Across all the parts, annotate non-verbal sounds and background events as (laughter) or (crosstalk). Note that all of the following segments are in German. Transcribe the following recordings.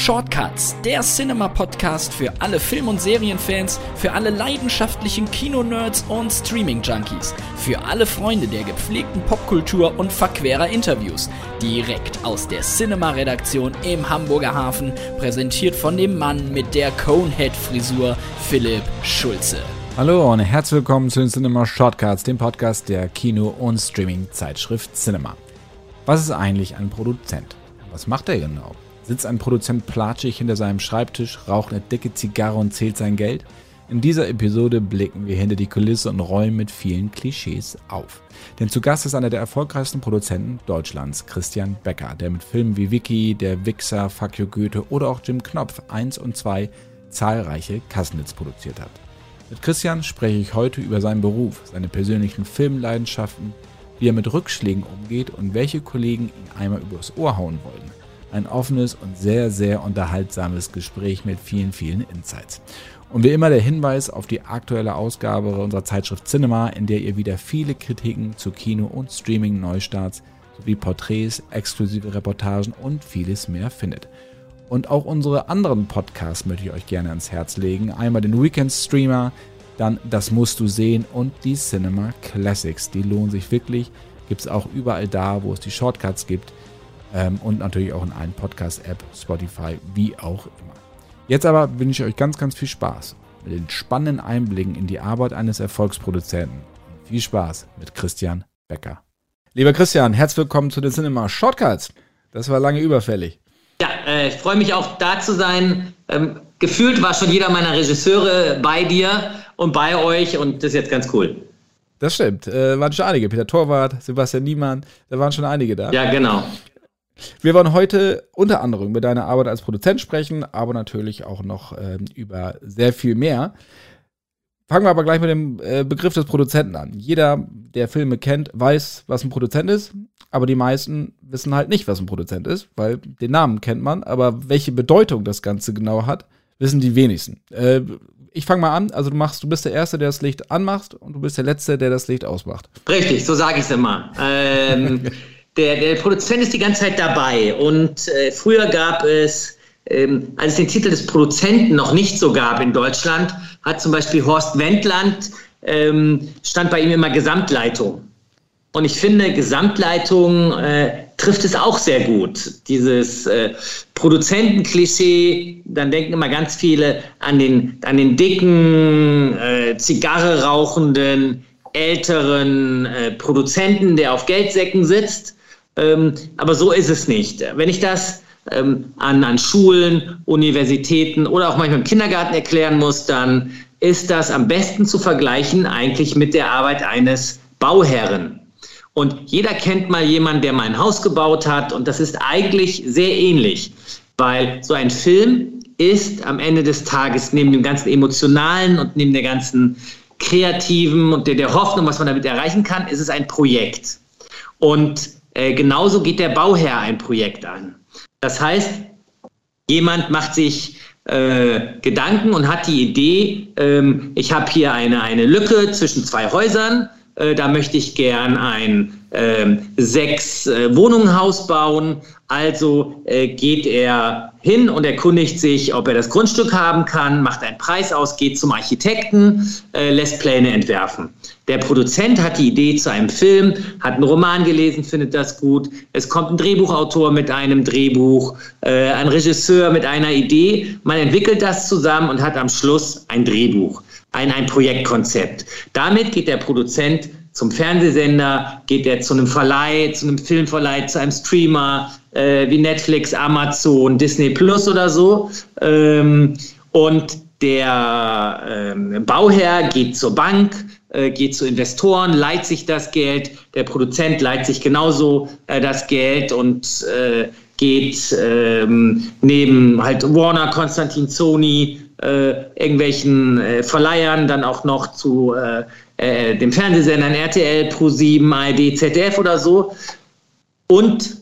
Shortcuts, der Cinema-Podcast für alle Film- und Serienfans, für alle leidenschaftlichen Kino-Nerds und Streaming-Junkies, für alle Freunde der gepflegten Popkultur und verquerer Interviews. Direkt aus der Cinema-Redaktion im Hamburger Hafen, präsentiert von dem Mann mit der Conehead-Frisur, Philipp Schulze. Hallo und herzlich willkommen zu den Cinema Shortcuts, dem Podcast der Kino- und Streaming-Zeitschrift Cinema. Was ist eigentlich ein Produzent? Was macht er genau? Sitzt ein Produzent platschig hinter seinem Schreibtisch, raucht eine dicke Zigarre und zählt sein Geld? In dieser Episode blicken wir hinter die Kulisse und räumen mit vielen Klischees auf. Denn zu Gast ist einer der erfolgreichsten Produzenten Deutschlands, Christian Becker, der mit Filmen wie Vicky, Der Wichser, Fuck You Goethe oder auch Jim Knopf 1 und 2 zahlreiche Kassenitz produziert hat. Mit Christian spreche ich heute über seinen Beruf, seine persönlichen Filmleidenschaften, wie er mit Rückschlägen umgeht und welche Kollegen ihn einmal übers Ohr hauen wollen. Ein offenes und sehr, sehr unterhaltsames Gespräch mit vielen, vielen Insights. Und wie immer der Hinweis auf die aktuelle Ausgabe unserer Zeitschrift Cinema, in der ihr wieder viele Kritiken zu Kino- und Streaming-Neustarts sowie Porträts, exklusive Reportagen und vieles mehr findet. Und auch unsere anderen Podcasts möchte ich euch gerne ans Herz legen. Einmal den Weekend Streamer, dann Das musst du sehen und die Cinema Classics. Die lohnen sich wirklich. Gibt es auch überall da, wo es die Shortcuts gibt. Ähm, und natürlich auch in allen Podcast-App, Spotify, wie auch immer. Jetzt aber wünsche ich euch ganz, ganz viel Spaß mit den spannenden Einblicken in die Arbeit eines Erfolgsproduzenten. Und viel Spaß mit Christian Becker. Lieber Christian, herzlich willkommen zu den Cinema Shortcuts. Das war lange überfällig. Ja, äh, ich freue mich auch da zu sein. Ähm, gefühlt war schon jeder meiner Regisseure bei dir und bei euch und das ist jetzt ganz cool. Das stimmt. Äh, waren schon einige. Peter Torwart, Sebastian Niemann, da waren schon einige da. Ja, genau. Wir wollen heute unter anderem über deine Arbeit als Produzent sprechen, aber natürlich auch noch ähm, über sehr viel mehr. Fangen wir aber gleich mit dem äh, Begriff des Produzenten an. Jeder, der Filme kennt, weiß, was ein Produzent ist, aber die meisten wissen halt nicht, was ein Produzent ist, weil den Namen kennt man, aber welche Bedeutung das Ganze genau hat, wissen die wenigsten. Äh, ich fange mal an. Also du machst, du bist der Erste, der das Licht anmacht und du bist der Letzte, der das Licht ausmacht. Richtig, so sage ich es immer. Ähm, (laughs) der, der Produzent ist die ganze Zeit dabei. Und äh, früher gab es, ähm, als es den Titel des Produzenten noch nicht so gab in Deutschland, hat zum Beispiel Horst Wendland, ähm, stand bei ihm immer Gesamtleitung. Und ich finde, Gesamtleitung äh, trifft es auch sehr gut. Dieses äh, Produzentenklischee, dann denken immer ganz viele an den, an den dicken, äh, Zigarre rauchenden, älteren äh, Produzenten, der auf Geldsäcken sitzt. Ähm, aber so ist es nicht. Wenn ich das ähm, an, an Schulen, Universitäten oder auch manchmal im Kindergarten erklären muss, dann ist das am besten zu vergleichen eigentlich mit der Arbeit eines Bauherren. Und jeder kennt mal jemanden, der mal ein Haus gebaut hat. Und das ist eigentlich sehr ähnlich, weil so ein Film ist am Ende des Tages neben dem ganzen emotionalen und neben der ganzen kreativen und der, der Hoffnung, was man damit erreichen kann, ist es ein Projekt. Und äh, genauso geht der Bauherr ein Projekt an. Das heißt, jemand macht sich äh, Gedanken und hat die Idee, ähm, ich habe hier eine, eine Lücke zwischen zwei Häusern, äh, da möchte ich gern ein ähm, sechs äh, Wohnungenhaus bauen. Also äh, geht er hin und erkundigt sich, ob er das Grundstück haben kann, macht einen Preis aus, geht zum Architekten, äh, lässt Pläne entwerfen. Der Produzent hat die Idee zu einem Film, hat einen Roman gelesen, findet das gut. Es kommt ein Drehbuchautor mit einem Drehbuch, äh, ein Regisseur mit einer Idee. Man entwickelt das zusammen und hat am Schluss ein Drehbuch, ein, ein Projektkonzept. Damit geht der Produzent zum Fernsehsender, geht er zu einem Verleih, zu einem Filmverleih, zu einem Streamer äh, wie Netflix, Amazon, Disney Plus oder so. Ähm, und der ähm, Bauherr geht zur Bank, äh, geht zu Investoren, leiht sich das Geld. Der Produzent leiht sich genauso äh, das Geld und äh, geht ähm, neben halt Warner, Konstantin, Sony, äh, irgendwelchen äh, Verleihern dann auch noch zu äh, äh, dem Fernsehsendern RTL, Pro7, ARD, ZDF oder so und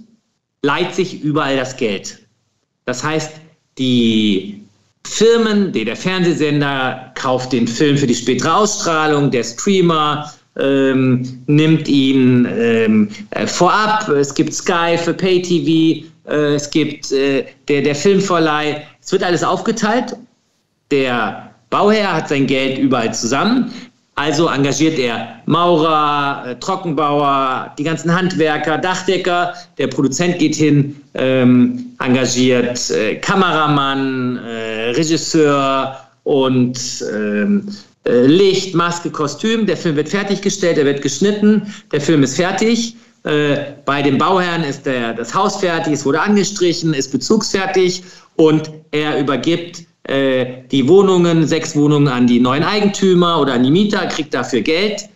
leiht sich überall das Geld. Das heißt, die Firmen, der Fernsehsender kauft den Film für die spätere Ausstrahlung, der Streamer ähm, nimmt ihn ähm, äh, vorab, es gibt Sky für Pay-TV, äh, es gibt äh, der, der Filmverleih. Es wird alles aufgeteilt. Der Bauherr hat sein Geld überall zusammen. Also engagiert er Maurer, äh, Trockenbauer, die ganzen Handwerker, Dachdecker. Der Produzent geht hin, ähm, engagiert äh, Kameramann, äh, Regisseur und ähm, äh, Licht, Maske, Kostüm. Der Film wird fertiggestellt, er wird geschnitten, der Film ist fertig. Äh, bei dem Bauherrn ist der, das Haus fertig, es wurde angestrichen, ist bezugsfertig und er übergibt äh, die Wohnungen, sechs Wohnungen an die neuen Eigentümer oder an die Mieter, kriegt dafür Geld.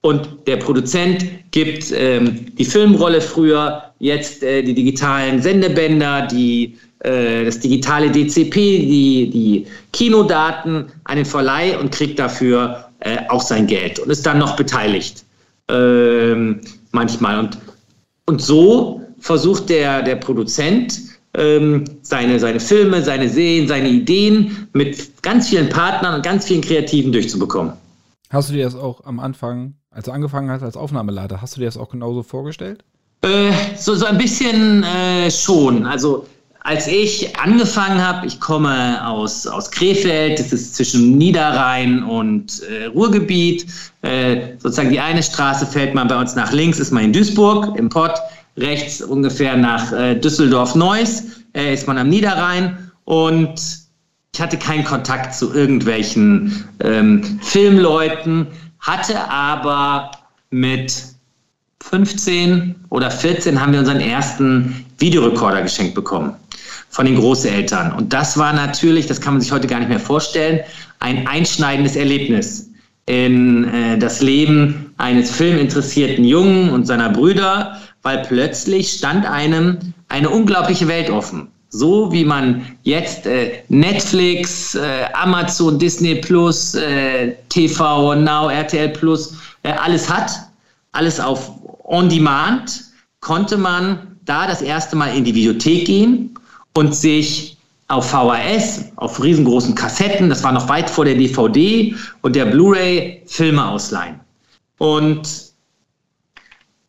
Und der Produzent gibt ähm, die Filmrolle früher, jetzt äh, die digitalen Sendebänder, die, äh, das digitale DCP, die, die Kinodaten an den Verleih und kriegt dafür äh, auch sein Geld und ist dann noch beteiligt. Ähm, manchmal. Und, und so versucht der, der Produzent, ähm, seine, seine Filme, seine Serien, seine Ideen mit ganz vielen Partnern und ganz vielen Kreativen durchzubekommen. Hast du dir das auch am Anfang, als du angefangen hast als Aufnahmeleiter, hast du dir das auch genauso vorgestellt? Äh, so, so ein bisschen äh, schon. Also als ich angefangen habe, ich komme aus, aus Krefeld, das ist zwischen Niederrhein und äh, Ruhrgebiet. Äh, sozusagen die eine Straße fällt man bei uns nach links, ist man in Duisburg im Pott rechts ungefähr nach äh, Düsseldorf-Neuss, äh, ist man am Niederrhein. Und ich hatte keinen Kontakt zu irgendwelchen ähm, Filmleuten, hatte aber mit 15 oder 14 haben wir unseren ersten Videorekorder geschenkt bekommen von den Großeltern. Und das war natürlich, das kann man sich heute gar nicht mehr vorstellen, ein einschneidendes Erlebnis in äh, das Leben eines filminteressierten Jungen und seiner Brüder, weil plötzlich stand einem eine unglaubliche Welt offen. So wie man jetzt äh, Netflix, äh, Amazon, Disney Plus, äh, TV Now, RTL Plus, äh, alles hat, alles auf On Demand, konnte man da das erste Mal in die Videothek gehen und sich auf VHS, auf riesengroßen Kassetten, das war noch weit vor der DVD und der Blu-ray, Filme ausleihen. Und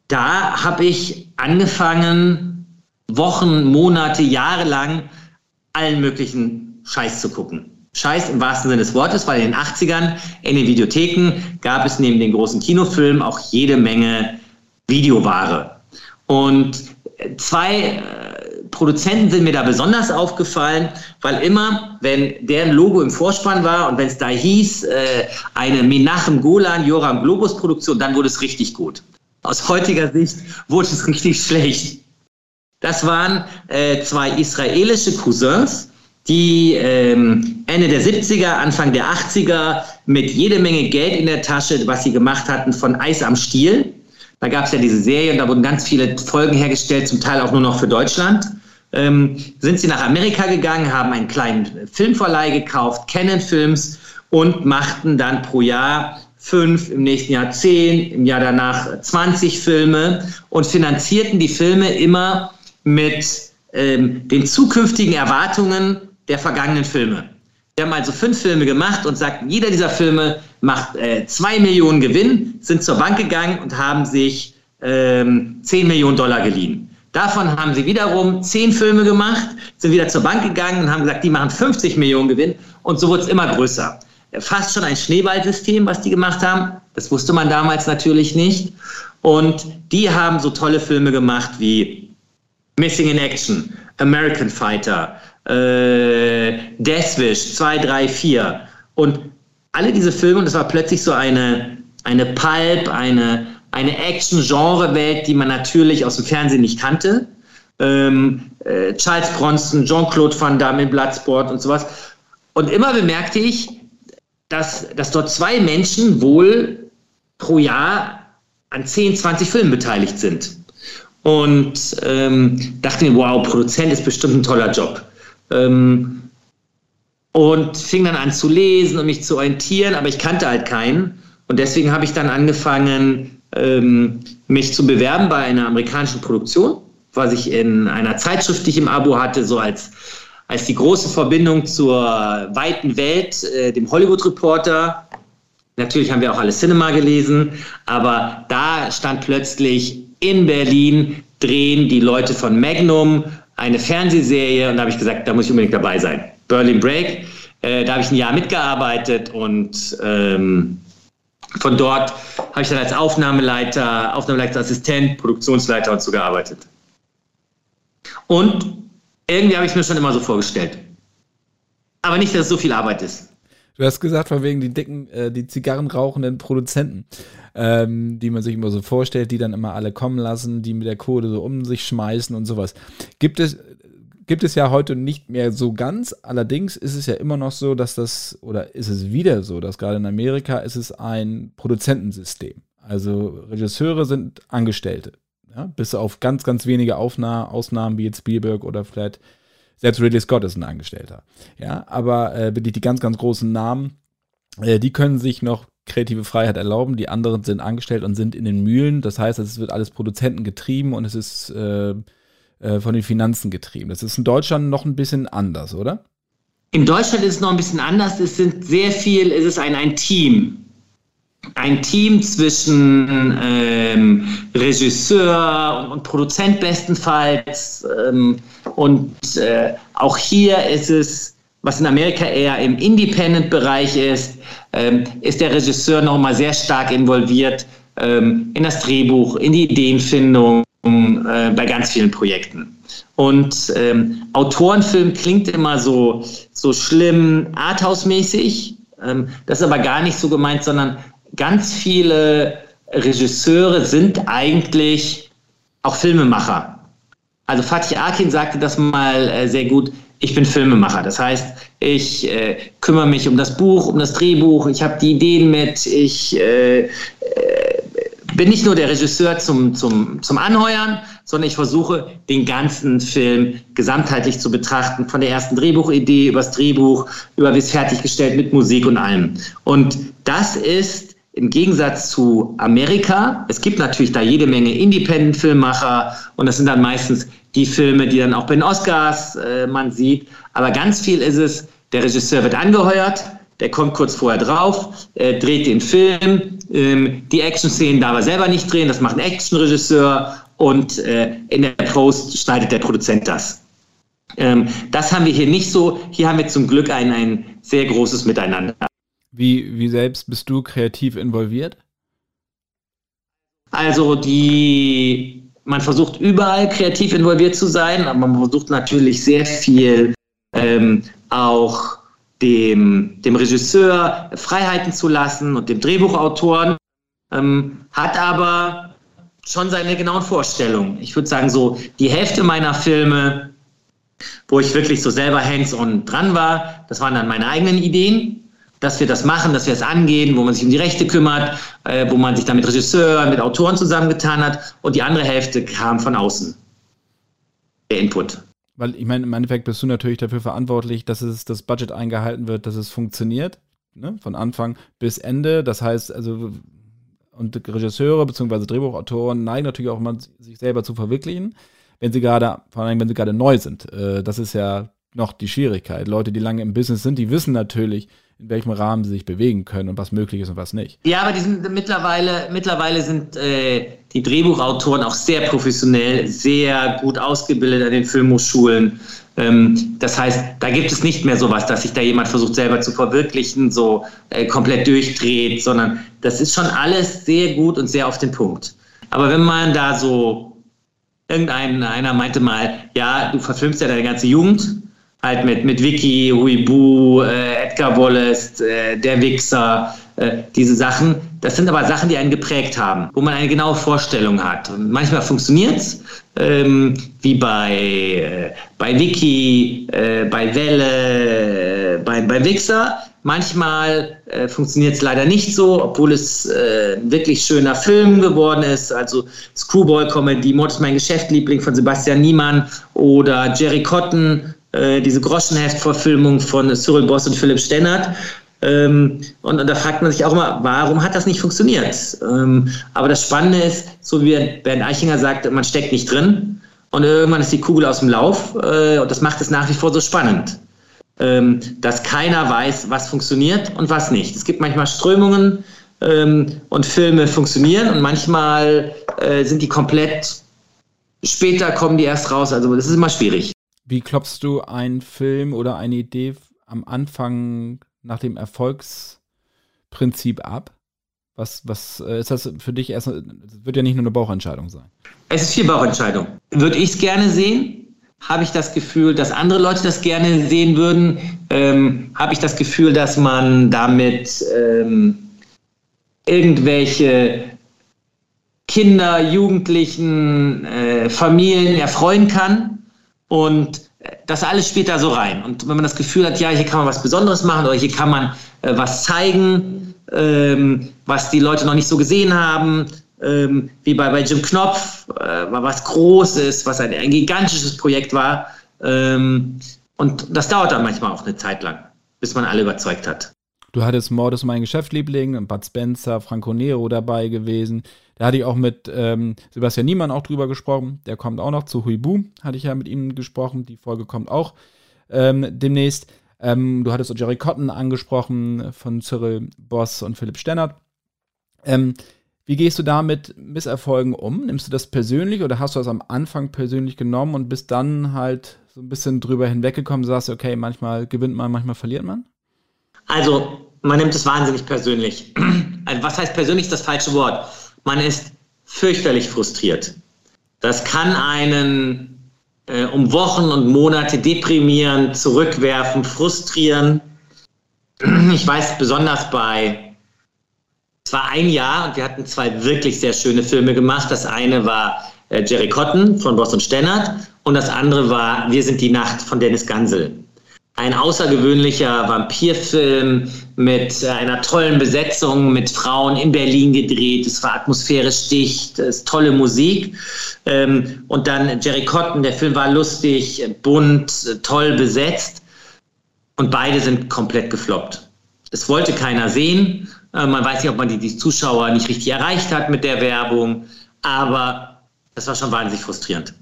da habe ich angefangen, Wochen, Monate, Jahre lang allen möglichen Scheiß zu gucken. Scheiß im wahrsten Sinne des Wortes, weil in den 80ern in den Videotheken gab es neben den großen Kinofilmen auch jede Menge Videoware. Und zwei äh, Produzenten sind mir da besonders aufgefallen, weil immer, wenn deren Logo im Vorspann war und wenn es da hieß, äh, eine Menachem Golan, Joram Globus Produktion, dann wurde es richtig gut. Aus heutiger Sicht wurde es richtig schlecht. Das waren äh, zwei israelische Cousins, die ähm, Ende der 70er, Anfang der 80er mit jede Menge Geld in der Tasche, was sie gemacht hatten, von Eis am Stiel. Da gab es ja diese Serie und da wurden ganz viele Folgen hergestellt, zum Teil auch nur noch für Deutschland. Ähm, sind sie nach Amerika gegangen, haben einen kleinen Filmverleih gekauft, Canon Films und machten dann pro Jahr fünf, im nächsten Jahr zehn, im Jahr danach 20 Filme und finanzierten die Filme immer mit ähm, den zukünftigen Erwartungen der vergangenen Filme. Wir haben also fünf Filme gemacht und sagten, jeder dieser Filme macht äh, zwei Millionen Gewinn, sind zur Bank gegangen und haben sich ähm, 10 Millionen Dollar geliehen. Davon haben sie wiederum zehn Filme gemacht, sind wieder zur Bank gegangen und haben gesagt, die machen 50 Millionen Gewinn und so wurde es immer größer fast schon ein Schneeballsystem, was die gemacht haben. Das wusste man damals natürlich nicht. Und die haben so tolle Filme gemacht wie Missing in Action, American Fighter, äh, Deathwish 2, 3, 4. Und alle diese Filme, und das war plötzlich so eine, eine Pulp, eine, eine Action-Genre-Welt, die man natürlich aus dem Fernsehen nicht kannte. Ähm, äh, Charles Bronson, Jean-Claude Van Damme in Bloodsport und sowas. Und immer bemerkte ich, dass, dass dort zwei Menschen wohl pro Jahr an 10, 20 Filmen beteiligt sind. Und ähm, dachte mir, wow, Produzent ist bestimmt ein toller Job. Ähm, und fing dann an zu lesen und mich zu orientieren, aber ich kannte halt keinen. Und deswegen habe ich dann angefangen, ähm, mich zu bewerben bei einer amerikanischen Produktion, was ich in einer Zeitschrift, die ich im Abo hatte, so als als die große Verbindung zur weiten Welt, äh, dem Hollywood Reporter. Natürlich haben wir auch alle Cinema gelesen, aber da stand plötzlich in Berlin drehen die Leute von Magnum, eine Fernsehserie und da habe ich gesagt, da muss ich unbedingt dabei sein. Berlin Break, äh, da habe ich ein Jahr mitgearbeitet und ähm, von dort habe ich dann als Aufnahmeleiter, Aufnahmeleiterassistent, Produktionsleiter und so gearbeitet. Und irgendwie habe ich mir schon immer so vorgestellt. Aber nicht, dass es so viel Arbeit ist. Du hast gesagt, von wegen die dicken, äh, die Zigarren rauchenden Produzenten, ähm, die man sich immer so vorstellt, die dann immer alle kommen lassen, die mit der Kohle so um sich schmeißen und sowas. Gibt es, gibt es ja heute nicht mehr so ganz. Allerdings ist es ja immer noch so, dass das, oder ist es wieder so, dass gerade in Amerika ist es ein Produzentensystem. Also Regisseure sind Angestellte. Ja? Bis auf ganz, ganz wenige Aufna Ausnahmen wie jetzt Spielberg oder vielleicht selbst Ridley Scott ist ein Angestellter. Ja, aber äh, die, die ganz, ganz großen Namen, äh, die können sich noch kreative Freiheit erlauben. Die anderen sind angestellt und sind in den Mühlen. Das heißt, es wird alles Produzenten getrieben und es ist äh, äh, von den Finanzen getrieben. Das ist in Deutschland noch ein bisschen anders, oder? In Deutschland ist es noch ein bisschen anders. Es sind sehr viel, es ist ein, ein Team ein Team zwischen ähm, Regisseur und, Produzent bestenfalls. Ähm, und äh, auch hier ist es, was in Amerika eher im Independent-Bereich ist, ähm, ist der Regisseur nochmal sehr stark involviert ähm, in das Drehbuch, in die Ideenfindung äh, bei ganz vielen Projekten. Und ähm, Autorenfilm klingt immer so, so schlimm arthouse-mäßig. Ähm, das ist aber gar nicht so gemeint, sondern ganz viele Regisseure sind eigentlich auch Filmemacher. Also Fatih Akin sagte das mal äh, sehr gut. Ich bin Filmemacher. Das heißt, ich äh, kümmere mich um das Buch, um das Drehbuch. Ich habe die Ideen mit. Ich äh, äh bin nicht nur der Regisseur zum, zum, zum Anheuern, sondern ich versuche, den ganzen Film gesamtheitlich zu betrachten. Von der ersten Drehbuchidee über das Drehbuch, über wie es fertiggestellt mit Musik und allem. Und das ist im Gegensatz zu Amerika, es gibt natürlich da jede Menge Independent-Filmmacher und das sind dann meistens die Filme, die dann auch bei den Oscars äh, man sieht. Aber ganz viel ist es, der Regisseur wird angeheuert, der kommt kurz vorher drauf, äh, dreht den Film, ähm, die Action-Szenen darf er selber nicht drehen, das macht ein Action-Regisseur und äh, in der Post schneidet der Produzent das. Ähm, das haben wir hier nicht so. Hier haben wir zum Glück ein, ein sehr großes Miteinander. Wie, wie selbst bist du kreativ involviert? Also die, man versucht überall kreativ involviert zu sein, aber man versucht natürlich sehr viel ähm, auch dem, dem Regisseur Freiheiten zu lassen und dem Drehbuchautoren, ähm, hat aber schon seine genauen Vorstellungen. Ich würde sagen, so die Hälfte meiner Filme, wo ich wirklich so selber hands-on dran war, das waren dann meine eigenen Ideen dass wir das machen, dass wir es angehen, wo man sich um die Rechte kümmert, äh, wo man sich dann mit Regisseuren, mit Autoren zusammengetan hat und die andere Hälfte kam von außen. Der Input. Weil ich meine, im Endeffekt bist du natürlich dafür verantwortlich, dass es das Budget eingehalten wird, dass es funktioniert, ne? von Anfang bis Ende. Das heißt, also und Regisseure bzw. Drehbuchautoren neigen natürlich auch mal, sich selber zu verwirklichen, wenn sie gerade, vor allem wenn sie gerade neu sind. Äh, das ist ja noch die Schwierigkeit. Leute, die lange im Business sind, die wissen natürlich, in welchem Rahmen sie sich bewegen können und was möglich ist und was nicht. Ja, aber die sind mittlerweile, mittlerweile sind äh, die Drehbuchautoren auch sehr professionell, sehr gut ausgebildet an den Filmhochschulen. Ähm, das heißt, da gibt es nicht mehr sowas, dass sich da jemand versucht, selber zu verwirklichen, so äh, komplett durchdreht, sondern das ist schon alles sehr gut und sehr auf den Punkt. Aber wenn man da so, irgendeiner meinte mal, ja, du verfilmst ja deine ganze Jugend, halt mit, mit Vicky, Huibu, äh, Edgar Wallace, äh, Der Wichser, äh, diese Sachen. Das sind aber Sachen, die einen geprägt haben, wo man eine genaue Vorstellung hat. Und manchmal funktioniert es, ähm, wie bei, äh, bei Vicky, äh, bei Welle, äh, bei, bei Wichser. Manchmal äh, funktioniert es leider nicht so, obwohl es äh, wirklich schöner Film geworden ist. Also Screwball-Comedy, Mord ist mein Geschäftliebling von Sebastian Niemann oder Jerry Cotton äh, diese Groschenheft-Verfilmung von Cyril Boss und Philipp Stennert. Ähm, und, und, da fragt man sich auch immer, warum hat das nicht funktioniert? Ähm, aber das Spannende ist, so wie Bernd Eichinger sagt, man steckt nicht drin und irgendwann ist die Kugel aus dem Lauf äh, und das macht es nach wie vor so spannend. Ähm, dass keiner weiß, was funktioniert und was nicht. Es gibt manchmal Strömungen ähm, und Filme funktionieren und manchmal äh, sind die komplett, später kommen die erst raus. Also das ist immer schwierig. Wie klopfst du einen Film oder eine Idee am Anfang nach dem Erfolgsprinzip ab? Was, was äh, ist das für dich erst? Wird ja nicht nur eine Bauchentscheidung sein. Es ist viel Bauchentscheidung. Würde ich es gerne sehen? Habe ich das Gefühl, dass andere Leute das gerne sehen würden? Ähm, Habe ich das Gefühl, dass man damit ähm, irgendwelche Kinder, Jugendlichen, äh, Familien erfreuen kann? Und das alles spielt da so rein. Und wenn man das Gefühl hat, ja, hier kann man was Besonderes machen oder hier kann man äh, was zeigen, ähm, was die Leute noch nicht so gesehen haben, ähm, wie bei, bei Jim Knopf, äh, was Großes, was ein, ein gigantisches Projekt war. Ähm, und das dauert dann manchmal auch eine Zeit lang, bis man alle überzeugt hat. Du hattest Mord ist mein Geschäftliebling, Bud Spencer, Franco Nero dabei gewesen. Da hatte ich auch mit ähm, Sebastian Niemann auch drüber gesprochen. Der kommt auch noch zu Huibu, hatte ich ja mit ihm gesprochen. Die Folge kommt auch ähm, demnächst. Ähm, du hattest auch Jerry Cotton angesprochen von Cyril Boss und Philipp Stennert. Ähm, wie gehst du da mit Misserfolgen um? Nimmst du das persönlich oder hast du das am Anfang persönlich genommen und bist dann halt so ein bisschen drüber hinweggekommen, sagst, okay, manchmal gewinnt man, manchmal verliert man? Also, man nimmt es wahnsinnig persönlich. Also, was heißt persönlich das falsche Wort? Man ist fürchterlich frustriert. Das kann einen äh, um Wochen und Monate deprimieren, zurückwerfen, frustrieren. (clears throat) Ich weiß besonders bei es war ein Jahr und wir hatten zwei wirklich sehr schöne Filme gemacht. Das eine war äh, Jerry Cotton von Boss und Stennert und das andere war Wir sind die Nacht von Dennis Gansel. Ein außergewöhnlicher Vampirfilm mit äh, einer tollen Besetzung, mit Frauen in Berlin gedreht. Es war atmosphärisch dicht, es ist tolle Musik. Ähm, und dann Jerry Cotton, der Film war lustig, bunt, toll besetzt. Und beide sind komplett gefloppt. Es wollte keiner sehen äh, man weiß nicht, ob man die, die Zuschauer nicht richtig erreicht hat mit der Werbung, aber das war schon wahnsinnig frustrierend.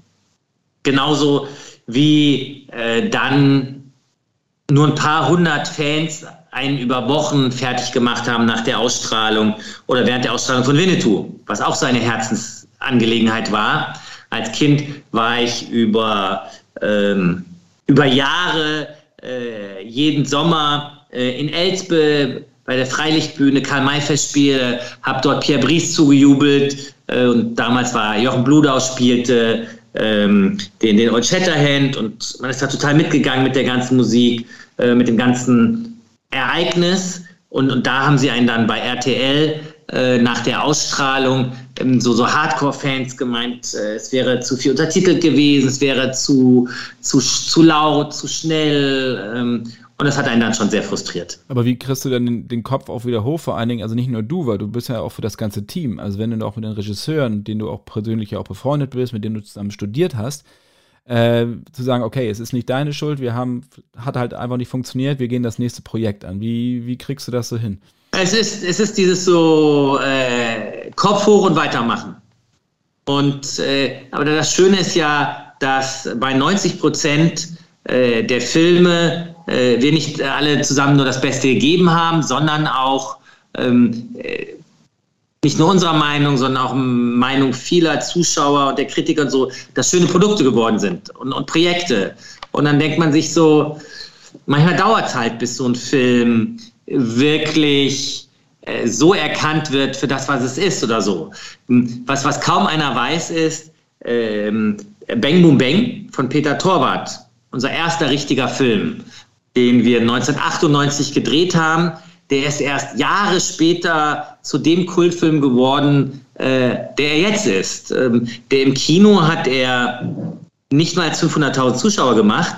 Genauso wie äh, dann nur ein paar hundert Fans einen über Wochen fertig gemacht haben nach der Ausstrahlung oder während der Ausstrahlung von Winnetou, was auch seine Herzensangelegenheit war. Als Kind war ich über, ähm, über Jahre äh, jeden Sommer äh, in Elspe bei der Freilichtbühne Karl-May-Festspiel, habe dort Pierre Brice zugejubelt äh, und damals war Jochen Bludau spielte ähm, den, den Old Shatterhand und man ist da total mitgegangen mit der ganzen Musik, äh, mit dem ganzen Ereignis und, und da haben sie einen dann bei RTL äh, nach der Ausstrahlung ähm, so, so Hardcore-Fans gemeint, äh, es wäre zu viel untertitelt gewesen, es wäre zu, zu, zu laut, zu schnell ähm, und das hat einen dann schon sehr frustriert. Aber wie kriegst du denn den, den, Kopf auch wieder hoch? Vor allen Dingen, also nicht nur du, weil du bist ja auch für das ganze Team. Also wenn du auch mit den Regisseuren, denen du auch persönlich ja auch befreundet bist, mit denen du zusammen studiert hast, äh, zu sagen, okay, es ist nicht deine Schuld, wir haben, hat halt einfach nicht funktioniert, wir gehen das nächste Projekt an. Wie, wie kriegst du das so hin? Es ist, es ist dieses so äh, Kopf hoch und weitermachen. Und äh, aber das Schöne ist ja, dass bei 90 Prozent äh, der Filme äh, wir nicht alle zusammen nur das Beste gegeben haben, sondern auch ähm, äh, nicht nur unserer Meinung, sondern auch Meinung vieler Zuschauer und der Kritiker und so, dass schöne Produkte geworden sind und, und Projekte. Und dann denkt man sich so, manchmal dauert es halt, bis so ein Film wirklich äh, so erkannt wird für das, was es ist oder so. Was, was kaum einer weiß, ist ähm, Bang Boom Bang von Peter Torwart, unser erster richtiger Film den wir 1998 gedreht haben. Der ist erst Jahre später zu dem Kultfilm geworden, äh, der er jetzt ist. Ähm, der im Kino hat er nicht mal 500.000 Zuschauer gemacht,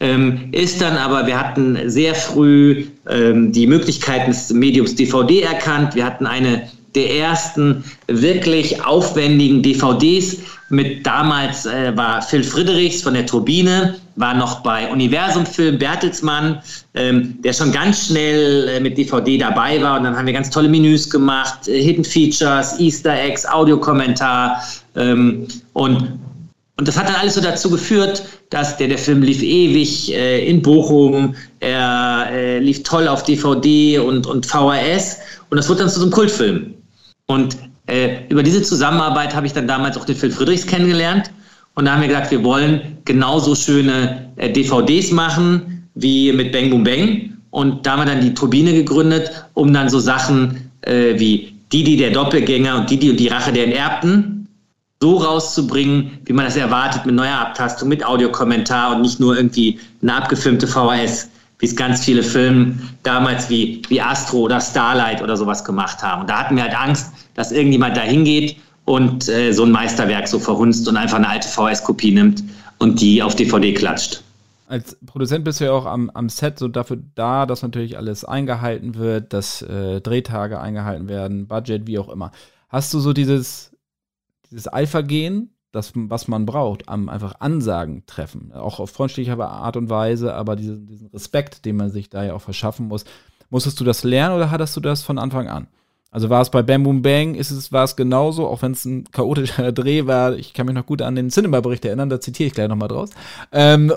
ähm, ist dann aber, wir hatten sehr früh ähm, die Möglichkeiten des Mediums DVD erkannt. Wir hatten eine der ersten wirklich aufwendigen DVDs mit damals äh, war Phil Friedrichs von der Turbine, war noch bei Universum Film Bertelsmann, ähm, der schon ganz schnell äh, mit DVD dabei war. Und dann haben wir ganz tolle Menüs gemacht, äh, Hidden Features, Easter Eggs, Audiokommentar ähm, und und das hat dann alles so dazu geführt, dass der, der Film lief ewig äh, in Bochum, er äh, lief toll auf DVD und, und VHS und das wurde dann zu so einem Kultfilm. Und äh, über diese Zusammenarbeit habe ich dann damals auch den Phil Friedrichs kennengelernt Und da haben wir gesagt, wir wollen genauso schöne äh, DVDs machen wie mit Bang Boom Bang. Und da haben wir dann die Turbine gegründet, um dann so Sachen äh, wie Didi der Doppelgänger und Didi und die Rache der Enterbten so rauszubringen, wie man das erwartet, mit neuer Abtastung, mit Audiokommentar und nicht nur irgendwie eine abgefilmte VHS, wie es ganz viele Filme damals wie, wie Astro oder Starlight oder sowas gemacht haben. Und da hatten wir halt Angst, dass irgendjemand da hingeht und äh, so ein Meisterwerk so verhunzt und einfach eine alte VS-Kopie nimmt und die auf DVD klatscht. Als Produzent bist du ja auch am, am Set so dafür da, dass natürlich alles eingehalten wird, dass äh, Drehtage eingehalten werden, Budget, wie auch immer. Hast du so dieses, dieses Eifergehen, das, was man braucht, am einfach Ansagen treffen, auch auf freundliche Art und Weise, aber diesen, diesen Respekt, den man sich da ja auch verschaffen muss, musstest du das lernen oder hattest du das von Anfang an? Also war es bei Bam Boom Bang, ist es, war es genauso, auch wenn es ein chaotischer (laughs) Dreh war. Ich kann mich noch gut an den Cinema-Bericht erinnern, da zitiere ich gleich nochmal draus. Ähm,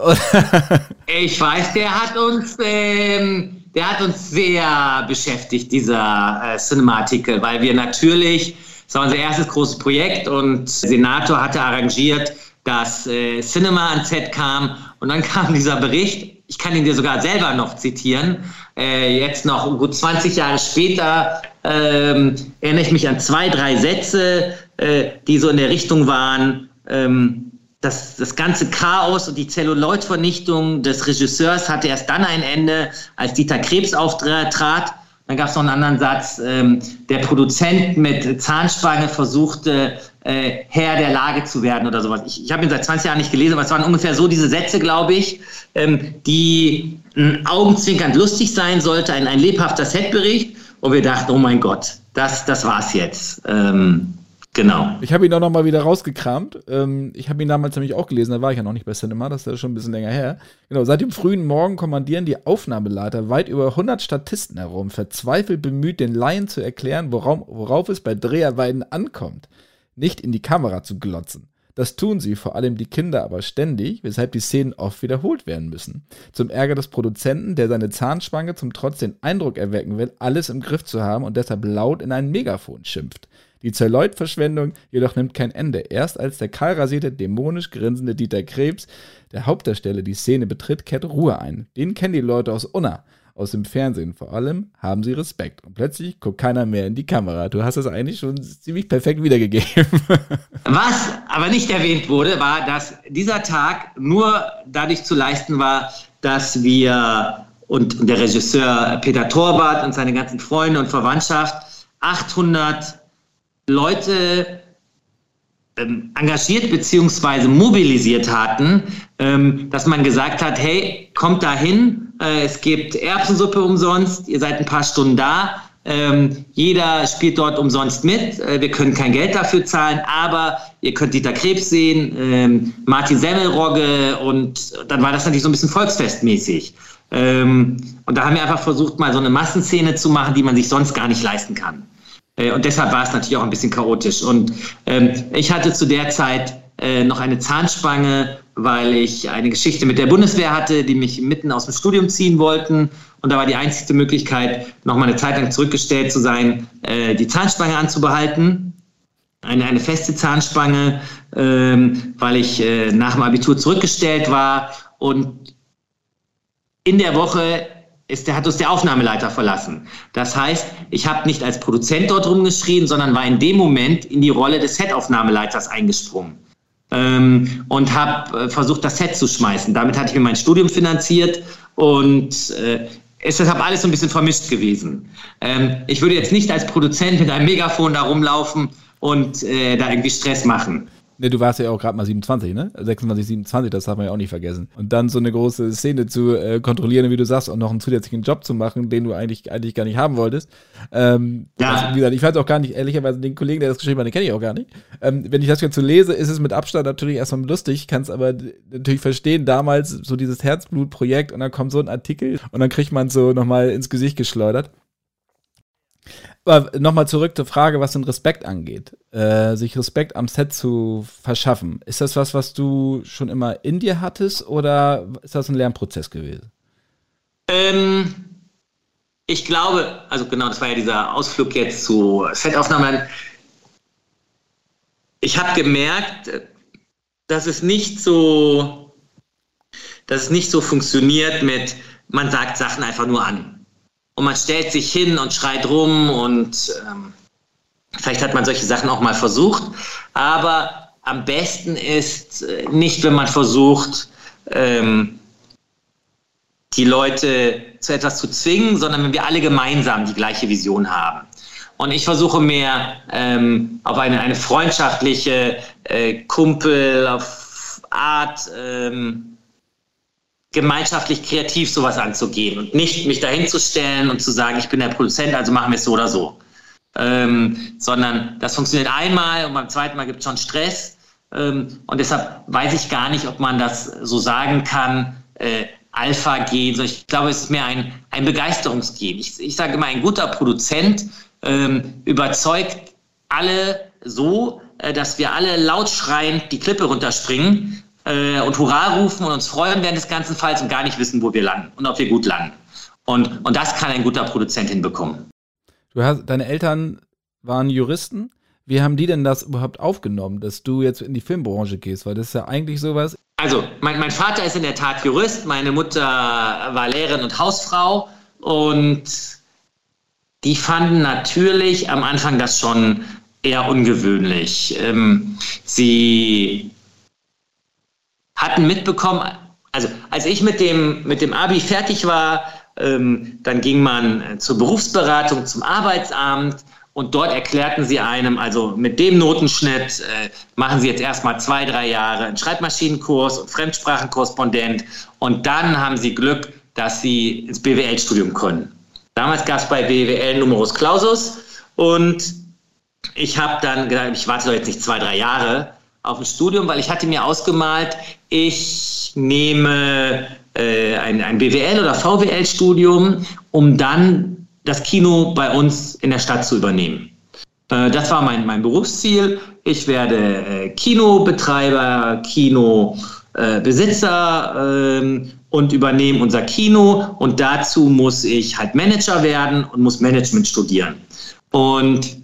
(laughs) ich weiß, der hat uns, ähm, der hat uns sehr beschäftigt, dieser äh, Cinema-Artikel, weil wir natürlich, das war unser erstes großes Projekt und Senator hatte arrangiert, dass äh, Cinema ans Set kam und dann (laughs) kam dieser Bericht. Ich kann ihn dir sogar selber noch zitieren. Äh, jetzt noch gut 20 Jahre später ähm, erinnere ich mich an zwei, drei Sätze, äh, die so in der Richtung waren, ähm, das, das ganze Chaos und die Zelluloidvernichtung des Regisseurs hatte erst dann ein Ende, als Dieter Krebs auftrat. Dann gab es noch einen anderen Satz, ähm, der Produzent mit Zahnspange versuchte, äh, Herr der Lage zu werden oder sowas. Ich, ich habe ihn seit 20 Jahren nicht gelesen, aber es waren ungefähr so diese Sätze, glaube ich, ähm, die äh, augenzwinkernd lustig sein sollte, ein, ein lebhafter Setbericht. Und wir dachten, oh mein Gott, das, das war's jetzt. Ähm, genau. Ich habe ihn auch noch mal wieder rausgekramt. Ähm, ich habe ihn damals nämlich auch gelesen, da war ich ja noch nicht bei Cinema, das ist schon ein bisschen länger her. Genau, seit dem frühen Morgen kommandieren die Aufnahmeleiter weit über 100 Statisten herum, verzweifelt bemüht, den Laien zu erklären, worauf, worauf es bei Dreharbeiten ankommt. Nicht in die Kamera zu glotzen. Das tun sie, vor allem die Kinder, aber ständig, weshalb die Szenen oft wiederholt werden müssen. Zum Ärger des Produzenten, der seine Zahnspange zum Trotz den Eindruck erwecken will, alles im Griff zu haben und deshalb laut in ein Megafon schimpft. Die Zerleut-Verschwendung jedoch nimmt kein Ende. Erst als der kahlrasierte, dämonisch grinsende Dieter Krebs, der Hauptdarsteller, die Szene betritt, kehrt Ruhe ein. Den kennen die Leute aus Unna aus dem Fernsehen vor allem, haben sie Respekt. Und plötzlich guckt keiner mehr in die Kamera. Du hast das eigentlich schon ziemlich perfekt wiedergegeben. (laughs) Was aber nicht erwähnt wurde, war, dass dieser Tag nur dadurch zu leisten war, dass wir und der Regisseur Peter Torwart und seine ganzen Freunde und Verwandtschaft 800 Leute ähm, engagiert bzw. mobilisiert hatten, ähm, dass man gesagt hat, hey, kommt da hin, äh, es gibt Erbsensuppe umsonst, ihr seid ein paar Stunden da, ähm, jeder spielt dort umsonst mit. Äh, wir können kein Geld dafür zahlen, aber ihr könnt Dieter Krebs sehen, ähm, Martin Semmelrogge und dann war das natürlich so ein bisschen volksfestmäßig. Ähm, und da haben wir einfach versucht, mal so eine Massenszene zu machen, die man sich sonst gar nicht leisten kann. Äh, und deshalb war es natürlich auch ein bisschen chaotisch. Und ähm, ich hatte zu der Zeit äh, noch eine Zahnspange, weil ich eine Geschichte mit der Bundeswehr hatte, die mich mitten aus dem Studium ziehen wollten. Und da war die einzige Möglichkeit, noch mal eine Zeit lang zurückgestellt zu sein, äh, die Zahnspange anzubehalten. Eine, eine feste Zahnspange, ähm, weil ich äh, nach dem Abitur zurückgestellt war. Und in der Woche ist, der hat uns der Aufnahmeleiter verlassen. Das heißt, ich habe nicht als Produzent dort rumgeschrien, sondern war in dem Moment in die Rolle des Set-Aufnahmeleiters eingesprungen. Ähm, und habe äh, versucht, das Set zu schmeißen. Damit hatte ich mir mein Studium finanziert und äh, ist deshalb alles so ein bisschen vermischt gewesen. Ähm, ich würde jetzt nicht als Produzent mit einem Megafon da rumlaufen und äh, da irgendwie Stress machen. Ne, du warst ja auch gerade mal 27, ne? 26, 27, das darf man ja auch nicht vergessen. Und dann so eine große Szene zu äh, kontrollieren, wie du sagst, und noch einen zusätzlichen Job zu machen, den du eigentlich, eigentlich gar nicht haben wolltest. Ähm, ja. Also, wie gesagt, ich weiß auch gar nicht, ehrlicherweise, den Kollegen, der das geschrieben hat, den kenne ich auch gar nicht. Ähm, wenn ich das jetzt so lese, ist es mit Abstand natürlich erstmal lustig, kannst aber natürlich verstehen, damals so dieses Herzblutprojekt und dann kommt so ein Artikel und dann kriegt man so nochmal ins Gesicht geschleudert. Nochmal zurück zur Frage, was den Respekt angeht. Äh, sich Respekt am Set zu verschaffen. Ist das was, was du schon immer in dir hattest oder ist das ein Lernprozess gewesen? Ähm, ich glaube, also genau, das war ja dieser Ausflug jetzt zu Setaufnahmen. Ich habe gemerkt, dass es nicht so, dass es nicht so funktioniert mit, man sagt Sachen einfach nur an. Und man stellt sich hin und schreit rum und ähm, vielleicht hat man solche Sachen auch mal versucht. Aber am besten ist äh, nicht, wenn man versucht, ähm, die Leute zu etwas zu zwingen, sondern wenn wir alle gemeinsam die gleiche Vision haben. Und ich versuche mehr ähm, auf eine, eine freundschaftliche äh, Kumpel, auf Art ähm, gemeinschaftlich kreativ sowas anzugehen und nicht mich dahin zu stellen und zu sagen, ich bin der Produzent, also machen wir es so oder so. Ähm, sondern das funktioniert einmal und beim zweiten Mal gibt es schon Stress. Ähm, und deshalb weiß ich gar nicht, ob man das so sagen kann, äh, Alpha-Gen. Ich glaube, es ist mehr ein, ein Begeisterungsgen. Ich, ich sage immer, ein guter Produzent ähm, überzeugt alle so, äh, dass wir alle laut schreiend die Klippe runterspringen äh, und Hurra rufen und uns freuen während des ganzen Falls und gar nicht wissen, wo wir landen und ob wir gut landen. Und, und das kann ein guter Produzent hinbekommen. Du hast, deine Eltern waren Juristen. Wie haben die denn das überhaupt aufgenommen, dass du jetzt in die Filmbranche gehst? Weil das ist ja eigentlich sowas. Also, mein, mein Vater ist in der Tat Jurist, meine Mutter war Lehrerin und Hausfrau und die fanden natürlich am Anfang das schon eher ungewöhnlich. Ähm, sie hatten mitbekommen, also als ich mit dem, mit dem Abi fertig war, ähm, dann ging man zur Berufsberatung, zum Arbeitsamt und dort erklärten sie einem, also mit dem Notenschnitt äh, machen Sie jetzt erstmal zwei, drei Jahre einen Schreibmaschinenkurs und Fremdsprachenkorrespondent und dann haben Sie Glück, dass Sie ins BWL-Studium können. Damals gab es bei BWL Numerus Clausus und ich habe dann gedacht, ich warte doch jetzt nicht zwei, drei Jahre auf ein Studium, weil ich hatte mir ausgemalt, ich nehme äh, ein, ein BWL- oder VWL-Studium, um dann das Kino bei uns in der Stadt zu übernehmen. Äh, das war mein, mein Berufsziel. Ich werde äh, Kinobetreiber, Kinobesitzer ähm, und übernehme unser Kino und dazu muss ich halt Manager werden und muss Management studieren. Und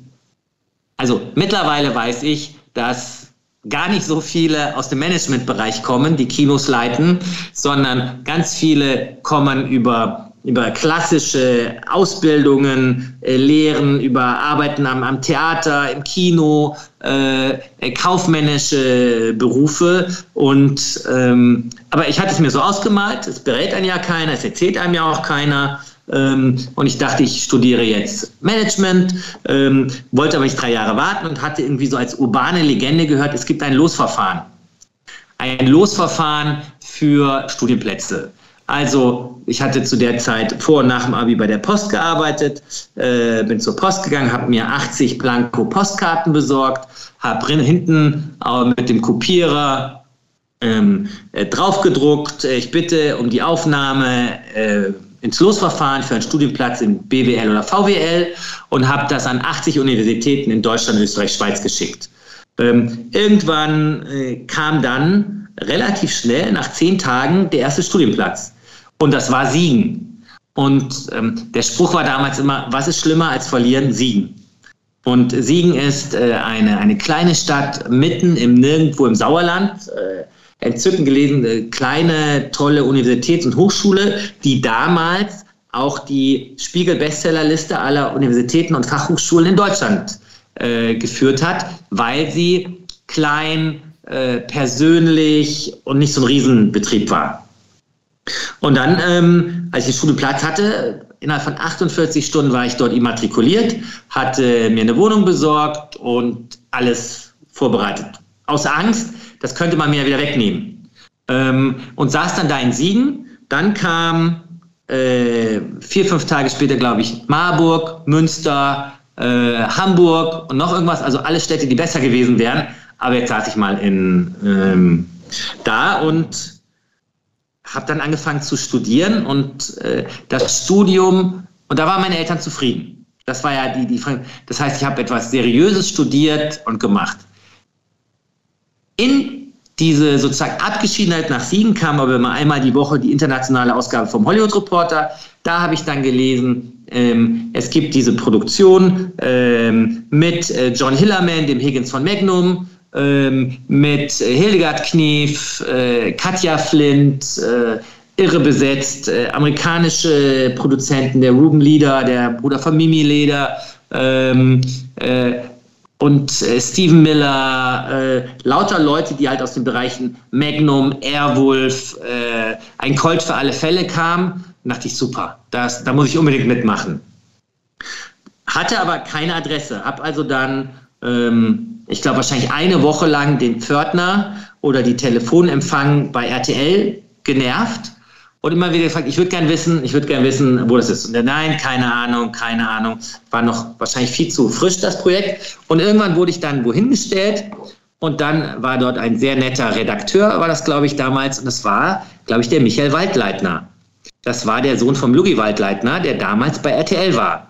also mittlerweile weiß ich, dass gar nicht so viele aus dem Managementbereich kommen, die Kinos leiten, sondern ganz viele kommen über über klassische Ausbildungen, äh, Lehren, über Arbeiten am, am Theater, im Kino, äh, äh, kaufmännische Berufe. Und ähm, aber ich hatte es mir so ausgemalt, es berät einen ja keiner, es erzählt einem ja auch keiner. Ähm, und ich dachte, ich studiere jetzt Management, ähm, wollte aber nicht drei Jahre warten und hatte irgendwie so als urbane Legende gehört, es gibt ein Losverfahren. Ein Losverfahren für Studienplätze. Also ich hatte zu der Zeit vor und nach dem Abi bei der Post gearbeitet, äh, bin zur Post gegangen, habe mir 80 Blanko Postkarten besorgt, habe hinten äh, mit dem Kopierer ähm, äh, draufgedruckt, äh, ich bitte um die Aufnahme äh, ins Losverfahren für einen Studienplatz in BWL oder VWL und habe das an 80 Universitäten in Deutschland, Österreich, Schweiz geschickt. Ähm, irgendwann äh, kam dann relativ schnell, nach zehn Tagen, der erste Studienplatz. Und das war Siegen. Und ähm, der Spruch war damals immer, was ist schlimmer als verlieren? Siegen. Und Siegen ist äh, eine, eine kleine Stadt mitten im Nirgendwo im Sauerland. Äh, entzückend gelesen, äh, kleine, tolle Universitäts- und Hochschule, die damals auch die Spiegel-Bestsellerliste aller Universitäten und Fachhochschulen in Deutschland äh, geführt hat, weil sie klein, äh, persönlich und nicht so ein Riesenbetrieb war. Und dann, ähm, als ich den Studienplatz hatte, innerhalb von 48 Stunden war ich dort immatrikuliert, hatte mir eine Wohnung besorgt und alles vorbereitet. Aus Angst, das könnte man mir wieder wegnehmen. Ähm, und saß dann da in Siegen. Dann kam äh, vier, fünf Tage später, glaube ich, Marburg, Münster, äh, Hamburg und noch irgendwas. Also alle Städte, die besser gewesen wären. Aber jetzt saß ich mal in, ähm, da und habe dann angefangen zu studieren und äh, das Studium, und da waren meine Eltern zufrieden. Das war ja die, die Frage. Das heißt, ich habe etwas Seriöses studiert und gemacht. In diese sozusagen Abgeschiedenheit nach Siegen kam aber immer einmal die Woche die internationale Ausgabe vom Hollywood Reporter. Da habe ich dann gelesen, ähm, es gibt diese Produktion ähm, mit äh, John Hillerman, dem Higgins von Magnum, ähm, mit Hildegard Knief, äh, Katja Flint, äh, irre besetzt, äh, amerikanische Produzenten, der Ruben Leder, der Bruder von Mimi Leder ähm, äh, und äh, Steven Miller, äh, lauter Leute, die halt aus den Bereichen Magnum, Airwolf, äh, ein Colt für alle Fälle kamen. dachte ich, super, das, da muss ich unbedingt mitmachen. Hatte aber keine Adresse, habe also dann, ähm, ich glaube wahrscheinlich eine Woche lang den Pförtner oder die Telefonempfang bei RTL genervt und immer wieder gefragt, ich würde gern wissen, ich würde gern wissen, wo das ist. Und der, nein, keine Ahnung, keine Ahnung. War noch wahrscheinlich viel zu frisch, das Projekt. Und irgendwann wurde ich dann wohin gestellt und dann war dort ein sehr netter Redakteur, war das, glaube ich, damals. Und das war, glaube ich, der Michael Waldleitner. Das war der Sohn vom Lugi Waldleitner, der damals bei RTL war.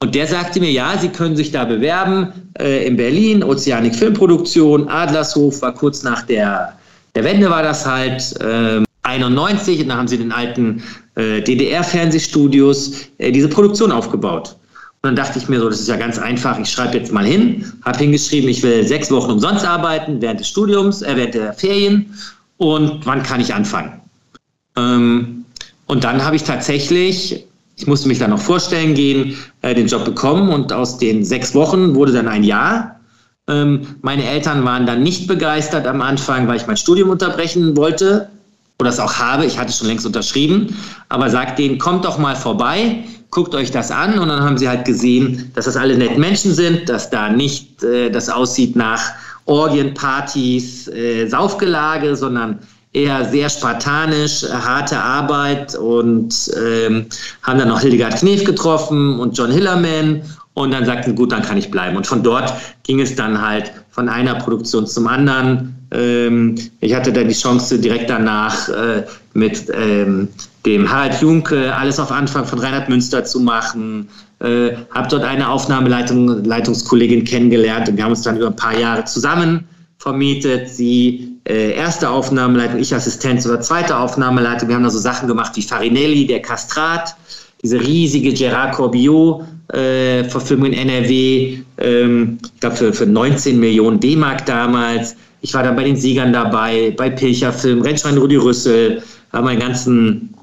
Und der sagte mir, ja, Sie können sich da bewerben äh, in Berlin, Ozeanik Filmproduktion, Adlershof, war kurz nach der, der Wende war das halt. Äh, 91 und da haben sie den alten äh, DDR-Fernsehstudios äh, diese Produktion aufgebaut. Und dann dachte ich mir so, das ist ja ganz einfach, ich schreibe jetzt mal hin, habe hingeschrieben, ich will sechs Wochen umsonst arbeiten während des Studiums, äh, während der Ferien und wann kann ich anfangen? Ähm, und dann habe ich tatsächlich, ich musste mich dann noch vorstellen gehen, äh, den Job bekommen und aus den sechs Wochen wurde dann ein Jahr. Ähm, meine Eltern waren dann nicht begeistert am Anfang, weil ich mein Studium unterbrechen wollte oder es auch habe, ich hatte schon längst unterschrieben, aber sagt denen, kommt doch mal vorbei, guckt euch das an. Und dann haben sie halt gesehen, dass das alle nette Menschen sind, dass da nicht äh, das aussieht nach Orgienpartys, äh, Saufgelage, sondern eher sehr spartanisch, harte Arbeit. Und ähm, haben dann noch Hildegard Knef getroffen und John Hillerman. Und dann sagten, gut, dann kann ich bleiben. Und von dort ging es dann halt von einer Produktion zum anderen. Ähm, ich hatte dann die Chance, direkt danach äh, mit ähm, dem Harald Junke alles auf Anfang von Reinhard Münster zu machen. Äh, habe dort eine Aufnahmeleitung, Leitungskollegin kennengelernt und wir haben uns dann über ein paar Jahre zusammen vermietet. Sie äh, erste Aufnahmeleitung, ich Assistenz oder zweite Aufnahmeleitung. Wir haben da so Sachen gemacht wie Farinelli, der Kastrat, diese riesige Gerard Corbiot äh, Verfilmung in NRW, ähm, ich glaube für, für 19 Millionen D-Mark damals. Ich war dann bei den Siegern dabei, bei Pilcherfilm, Rennschwein Rudi Rüssel, haben einen ganzen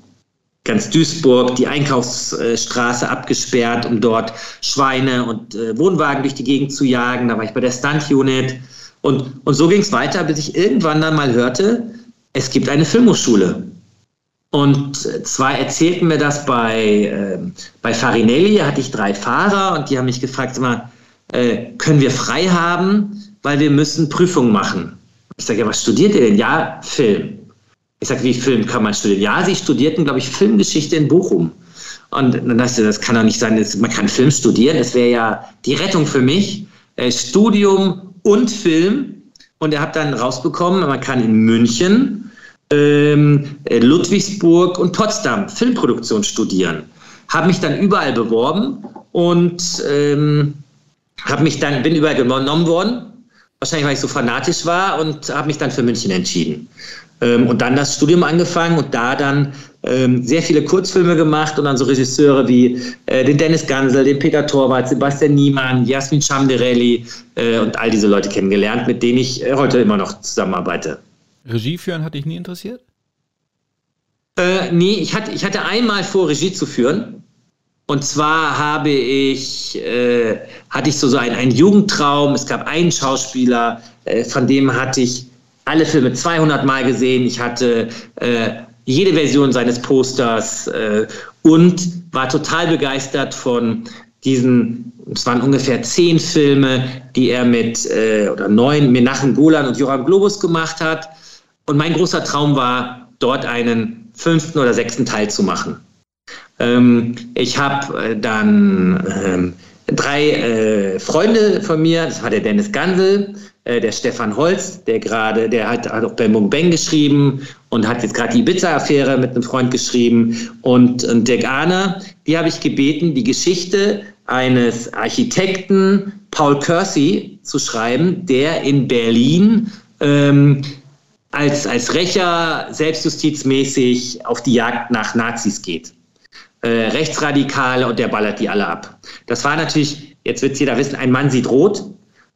ganz Duisburg die Einkaufsstraße abgesperrt, um dort Schweine und äh, Wohnwagen durch die Gegend zu jagen. Da war ich bei der Stunt-Unit. Und, und so ging es weiter, bis ich irgendwann dann mal hörte, es gibt eine Filmhochschule. Und zwar erzählten mir das bei, äh, bei Farinelli, hatte ich drei Fahrer und die haben mich gefragt, immer, äh, können wir frei haben, weil wir müssen Prüfungen machen. Ich sage, ja, was studiert ihr denn? Ja, Film. Ich sage, wie Film kann man studieren? Ja, sie studierten, glaube ich, Filmgeschichte in Bochum. Und dann dachte ich, das kann doch nicht sein, man kann Film studieren, das wäre ja die Rettung für mich. Äh, Studium und Film. Und er hat dann rausbekommen, man kann in München ähm, äh, Ludwigsburg und Potsdam Filmproduktion studieren. Habe mich dann überall beworben und ähm, mich dann bin überall genommen worden. Wahrscheinlich, weil ich so fanatisch war und habe mich dann für München entschieden. Ähm, und dann das Studium angefangen und da dann ähm, sehr viele Kurzfilme gemacht und dann so Regisseure wie äh, den Dennis Gansel, den Peter Torwart, Sebastian Niemann, Jasmin Schamderelli äh, und all diese Leute kennengelernt, mit denen ich äh, heute immer noch zusammenarbeite. Regie führen hat dich nie interessiert? Äh, nee, ich hatte, ich hatte einmal vor, Regie zu führen. Und zwar habe ich, äh, hatte ich so, so einen, einen Jugendtraum. Es gab einen Schauspieler, äh, von dem hatte ich alle Filme 200 Mal gesehen. Ich hatte äh, jede Version seines Posters äh, und war total begeistert von diesen, es waren ungefähr zehn Filme, die er mit, äh, oder neun, Menachem Golan und Joram Globus gemacht hat. Und mein großer Traum war, dort einen fünften oder sechsten Teil zu machen. Ähm, ich habe äh, dann ähm, drei äh, Freunde von mir, das war der Dennis Gansel, äh, der Stefan Holz, der gerade, der hat auch bei Mung Bang geschrieben und hat jetzt gerade die Ibiza-Affäre mit einem Freund geschrieben und, und Dirk Ahner, die habe ich gebeten, die Geschichte eines Architekten Paul Kersey zu schreiben, der in Berlin ähm, als, als Rächer selbstjustizmäßig auf die Jagd nach Nazis geht. Äh, Rechtsradikale und der ballert die alle ab. Das war natürlich, jetzt wird jeder wissen, ein Mann sieht rot.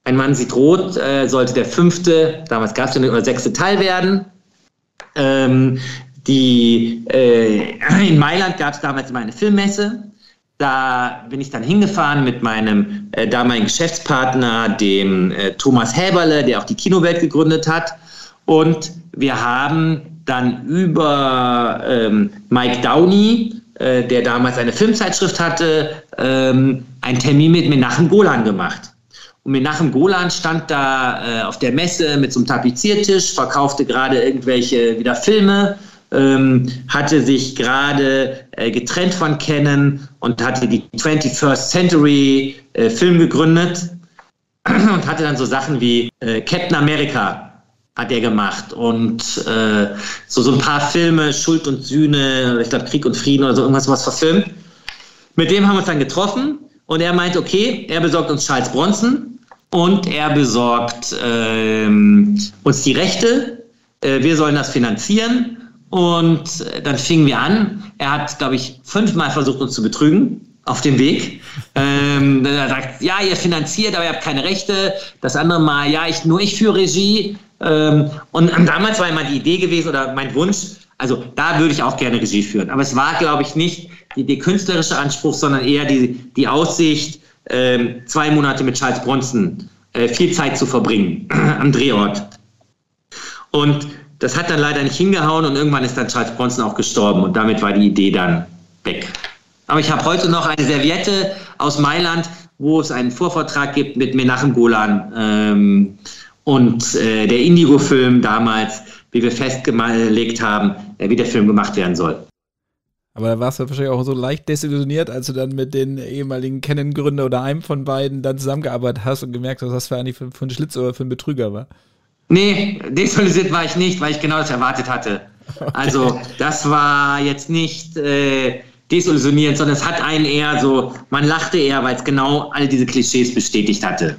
Ein Mann sieht rot äh, sollte der fünfte, damals gab es den oder sechste Teil werden. Ähm, die, äh, in Mailand gab es damals immer eine Filmmesse. Da bin ich dann hingefahren mit meinem äh, damaligen Geschäftspartner, dem äh, Thomas Häberle, der auch die Kinowelt gegründet hat. Und wir haben dann über ähm, Mike Downey, äh, der damals eine Filmzeitschrift hatte, ähm, einen Termin mit Menachem Golan gemacht. Und Menachem Golan stand da äh, auf der Messe mit so einem Tapeziertisch, verkaufte gerade irgendwelche wieder Filme, ähm, hatte sich gerade äh, getrennt von Canon und hatte die 21st Century äh, Film gegründet (clears throat) und hatte dann so Sachen wie äh, Captain America hat er gemacht und äh, so, so ein paar Filme, Schuld und Sühne, ich glaube Krieg und Frieden oder so irgendwas was verfilmt. Mit dem haben wir uns dann getroffen und er meint, okay, er besorgt uns Charles Bronson und er besorgt ähm, uns die Rechte. Äh, wir sollen das finanzieren und äh, dann fingen wir an. Er hat, glaube ich, fünfmal versucht, uns zu betrügen auf dem Weg. Ähm, er sagt, ja, ihr finanziert, aber ihr habt keine Rechte. Das andere Mal, ja, ich, nur ich führe Regie. Ähm, und (laughs) damals war immer die Idee gewesen oder mein Wunsch, also da würde ich auch gerne Regie führen. Aber es war, glaube ich, nicht die, der künstlerische Anspruch, sondern eher die, die Aussicht, ähm, zwei Monate mit Charles Bronson äh, viel Zeit zu verbringen (clears throat) am Drehort. Und das hat dann leider nicht hingehauen und irgendwann ist dann Charles Bronson auch gestorben und damit war die Idee dann weg. Aber ich habe heute noch eine Serviette aus Mailand, wo es einen Vorvertrag gibt mit Menachem Golan. Ähm, und äh, der Indigo-Film damals, wie wir festgelegt haben, äh, wie der Film gemacht werden soll. Aber da warst du wahrscheinlich auch so leicht desillusioniert, als du dann mit den ehemaligen Canon-Gründer oder einem von beiden dann zusammengearbeitet hast und gemerkt hast, was für eigentlich für, für ein Schlitz oder für ein Betrüger war. Nee, desillusioniert war ich nicht, weil ich genau das erwartet hatte. Okay. Also das war jetzt nicht äh, desillusionierend, sondern es hat einen eher so, man lachte eher, weil es genau all diese Klischees bestätigt hatte.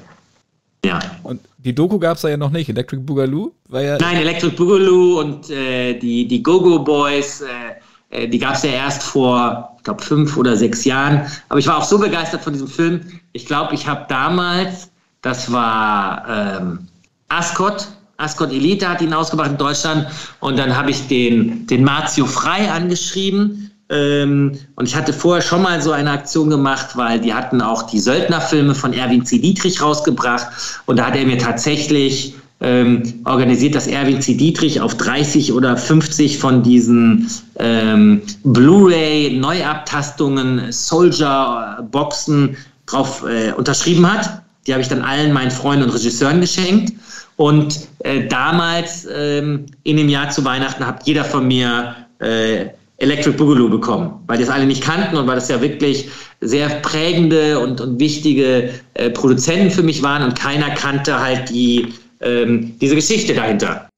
Ja. Und die Doku gab es ja noch nicht. Electric Boogaloo war ja. Nein, Electric Boogaloo und äh, die, die Go-Go Boys, äh, äh die gab es ja erst vor, ich glaube, fünf oder sechs Jahren. Aber ich war auch so begeistert von diesem Film. Ich glaube, ich habe damals, das war ähm, Ascot, Ascot Elite hat ihn ausgebracht in Deutschland. Und dann habe ich den, den Marzio Frei angeschrieben und ich hatte vorher schon mal so eine Aktion gemacht, weil die hatten auch die Söldnerfilme von Erwin C. Dietrich rausgebracht. Und da hat er mir tatsächlich ähm, organisiert, dass Erwin C. Dietrich auf 30 oder 50 von diesen ähm, Blu-ray-Neuabtastungen, Soldier-Boxen drauf äh, unterschrieben hat. Die habe ich dann allen meinen Freunden und Regisseuren geschenkt. Und äh, damals, ähm, in dem Jahr zu Weihnachten, hat jeder von mir äh, Electric Boogaloo bekommen, weil die es alle nicht kannten und weil das ja wirklich sehr prägende und, und wichtige äh, Produzenten für mich waren und keiner kannte halt die, ähm, diese Geschichte dahinter.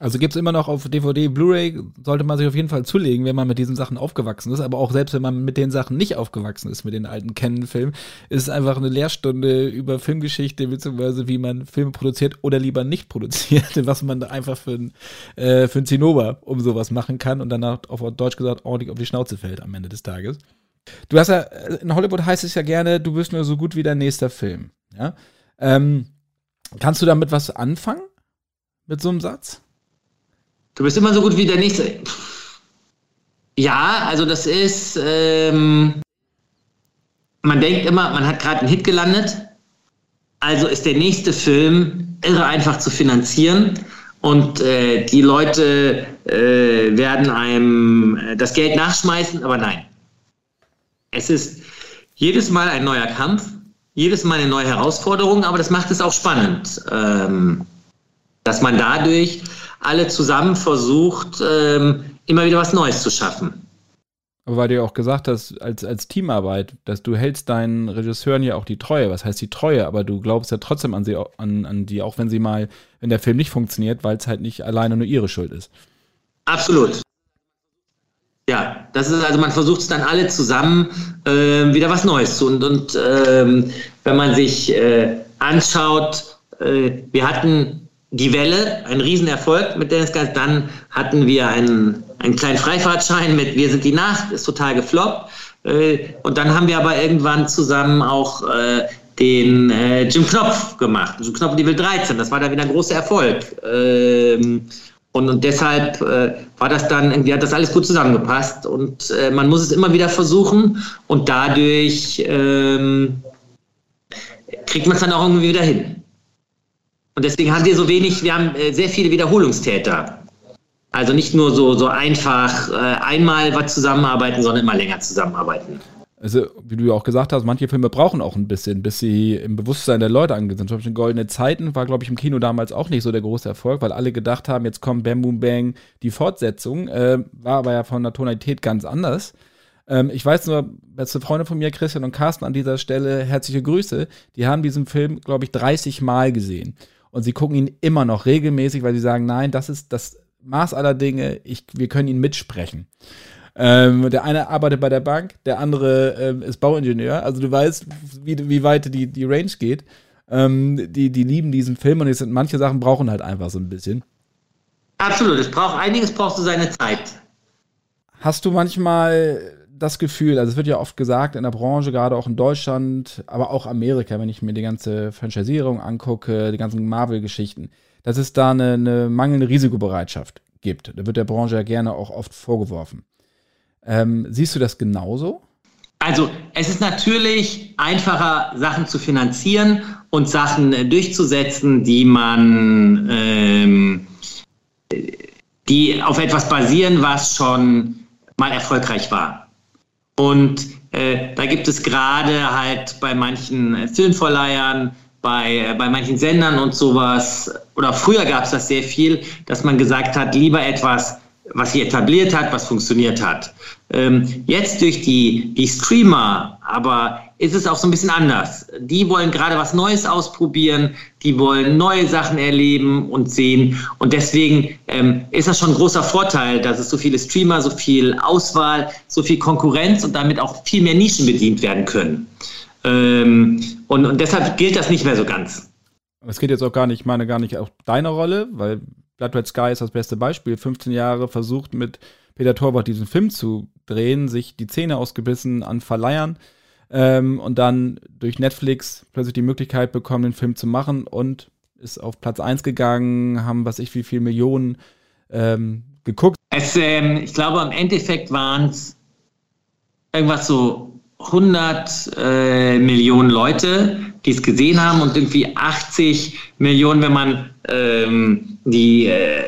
Also gibt es immer noch auf DVD, Blu-ray, sollte man sich auf jeden Fall zulegen, wenn man mit diesen Sachen aufgewachsen ist. Aber auch selbst wenn man mit den Sachen nicht aufgewachsen ist, mit den alten Canon-Filmen, ist es einfach eine Lehrstunde über Filmgeschichte, beziehungsweise wie man Filme produziert oder lieber nicht produziert, (laughs) was man da einfach für ein, äh, für ein Zinnober um sowas machen kann und danach auf Deutsch gesagt ordentlich auf die Schnauze fällt am Ende des Tages. Du hast ja, in Hollywood heißt es ja gerne, du bist nur so gut wie dein nächster Film. Ja? Ähm, kannst du damit was anfangen? Mit so einem Satz? Du bist immer so gut wie der nächste. Ja, also das ist, ähm, man denkt immer, man hat gerade einen Hit gelandet, also ist der nächste Film irre einfach zu finanzieren und äh, die Leute äh, werden einem äh, das Geld nachschmeißen, aber nein. Es ist jedes Mal ein neuer Kampf, jedes Mal eine neue Herausforderung, aber das macht es auch spannend, ähm, dass man dadurch alle zusammen versucht, ähm, immer wieder was Neues zu schaffen. Aber weil du ja auch gesagt hast, als, als Teamarbeit, dass du hältst deinen Regisseuren ja auch die Treue. Was heißt die Treue? Aber du glaubst ja trotzdem an sie, an, an die, auch wenn sie mal, wenn der Film nicht funktioniert, weil es halt nicht alleine nur ihre Schuld ist. Absolut. Ja, das ist also, man versucht es dann alle zusammen äh, wieder was Neues zu. Und, und ähm, wenn man sich äh, anschaut, äh, wir hatten die Welle, ein Riesenerfolg mit Dennis Geist. Dann hatten wir einen, einen kleinen Freifahrtschein mit Wir sind die Nacht, ist total gefloppt. Äh, und dann haben wir aber irgendwann zusammen auch äh, den äh, Jim Knopf gemacht. Jim Knopf Wild 13, das war dann wieder ein großer Erfolg. Ähm, und, und deshalb äh, war das dann, irgendwie hat das alles gut zusammengepasst und äh, man muss es immer wieder versuchen und dadurch ähm, kriegt man es dann auch irgendwie wieder hin. Und deswegen haben wir so wenig, wir haben äh, sehr viele Wiederholungstäter. Also nicht nur so, so einfach äh, einmal was zusammenarbeiten, sondern immer länger zusammenarbeiten. Also, wie du ja auch gesagt hast, manche Filme brauchen auch ein bisschen, bis sie im Bewusstsein der Leute angekommen sind. Zum Beispiel Goldene Zeiten war, glaube ich, im Kino damals auch nicht so der große Erfolg, weil alle gedacht haben, jetzt kommt Bam Boom Bang die Fortsetzung. Äh, war aber ja von der Tonalität ganz anders. Ähm, ich weiß nur, beste Freunde von mir, Christian und Carsten, an dieser Stelle herzliche Grüße. Die haben diesen Film, glaube ich, 30 Mal gesehen. Und sie gucken ihn immer noch regelmäßig, weil sie sagen, nein, das ist das Maß aller Dinge, ich, wir können ihn mitsprechen. Ähm, der eine arbeitet bei der Bank, der andere ähm, ist Bauingenieur. Also du weißt, wie, wie weit die, die Range geht. Ähm, die, die lieben diesen Film und sind, manche Sachen brauchen halt einfach so ein bisschen. Absolut, es braucht einiges, brauchst du seine Zeit. Hast du manchmal das Gefühl, also es wird ja oft gesagt in der Branche, gerade auch in Deutschland, aber auch Amerika, wenn ich mir die ganze Franchisierung angucke, die ganzen Marvel-Geschichten, dass es da eine, eine, mangelnde Risikobereitschaft gibt. Da wird der Branche ja gerne auch oft vorgeworfen. Ähm, siehst du das genauso? Also es ist natürlich einfacher, Sachen zu finanzieren und Sachen äh, durchzusetzen, die man, ähm, die auf etwas basieren, was schon mal erfolgreich war. Und äh, da gibt es gerade halt bei manchen äh, Filmverleihern, bei, äh, bei manchen Sendern und sowas, oder früher gab es das sehr viel, dass man gesagt hat, lieber etwas, was sich etabliert hat, was funktioniert hat. Ähm, jetzt durch die, die Streamer, aber ist es auch so ein bisschen anders. Die wollen gerade was Neues ausprobieren, die wollen neue Sachen erleben und sehen. Und deswegen ähm, ist das schon ein großer Vorteil, dass es so viele Streamer, so viel Auswahl, so viel Konkurrenz und damit auch viel mehr Nischen bedient werden können. Ähm, und, und deshalb gilt das nicht mehr so ganz. Es geht jetzt auch gar nicht, ich meine gar nicht auch deine Rolle, weil Blood Red Sky ist das beste Beispiel. 15 Jahre versucht mit Peter Torwart diesen Film zu drehen, sich die Zähne ausgebissen an Verleihern ähm, und dann durch Netflix plötzlich die Möglichkeit bekommen, den Film zu machen und ist auf Platz 1 gegangen, haben was ich wie viel Millionen ähm, geguckt. Es, ähm, ich glaube, im Endeffekt waren es irgendwas so 100 äh, Millionen Leute, die es gesehen haben und irgendwie 80 Millionen, wenn man ähm, die äh,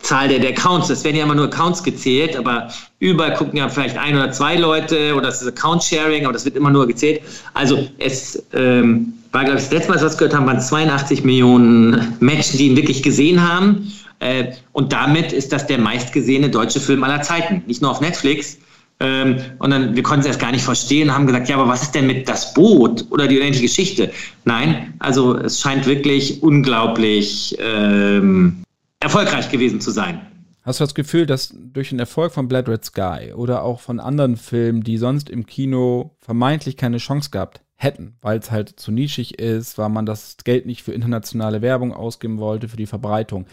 Zahl der, der Accounts, das werden ja immer nur Accounts gezählt, aber überall gucken ja vielleicht ein oder zwei Leute oder das ist Account-Sharing, aber das wird immer nur gezählt. Also es ähm, war, glaube ich, das letzte Mal, was wir gehört haben, waren 82 Millionen Menschen, die ihn wirklich gesehen haben. Äh, und damit ist das der meistgesehene deutsche Film aller Zeiten. Nicht nur auf Netflix, ähm, und dann, wir konnten es erst gar nicht verstehen, haben gesagt, ja, aber was ist denn mit das Boot oder die unendliche Geschichte? Nein, also es scheint wirklich unglaublich ähm, erfolgreich gewesen zu sein. Hast du das Gefühl, dass durch den Erfolg von Blood Red Sky oder auch von anderen Filmen, die sonst im Kino vermeintlich keine Chance gehabt hätten, weil es halt zu nischig ist, weil man das Geld nicht für internationale Werbung ausgeben wollte, für die Verbreitung,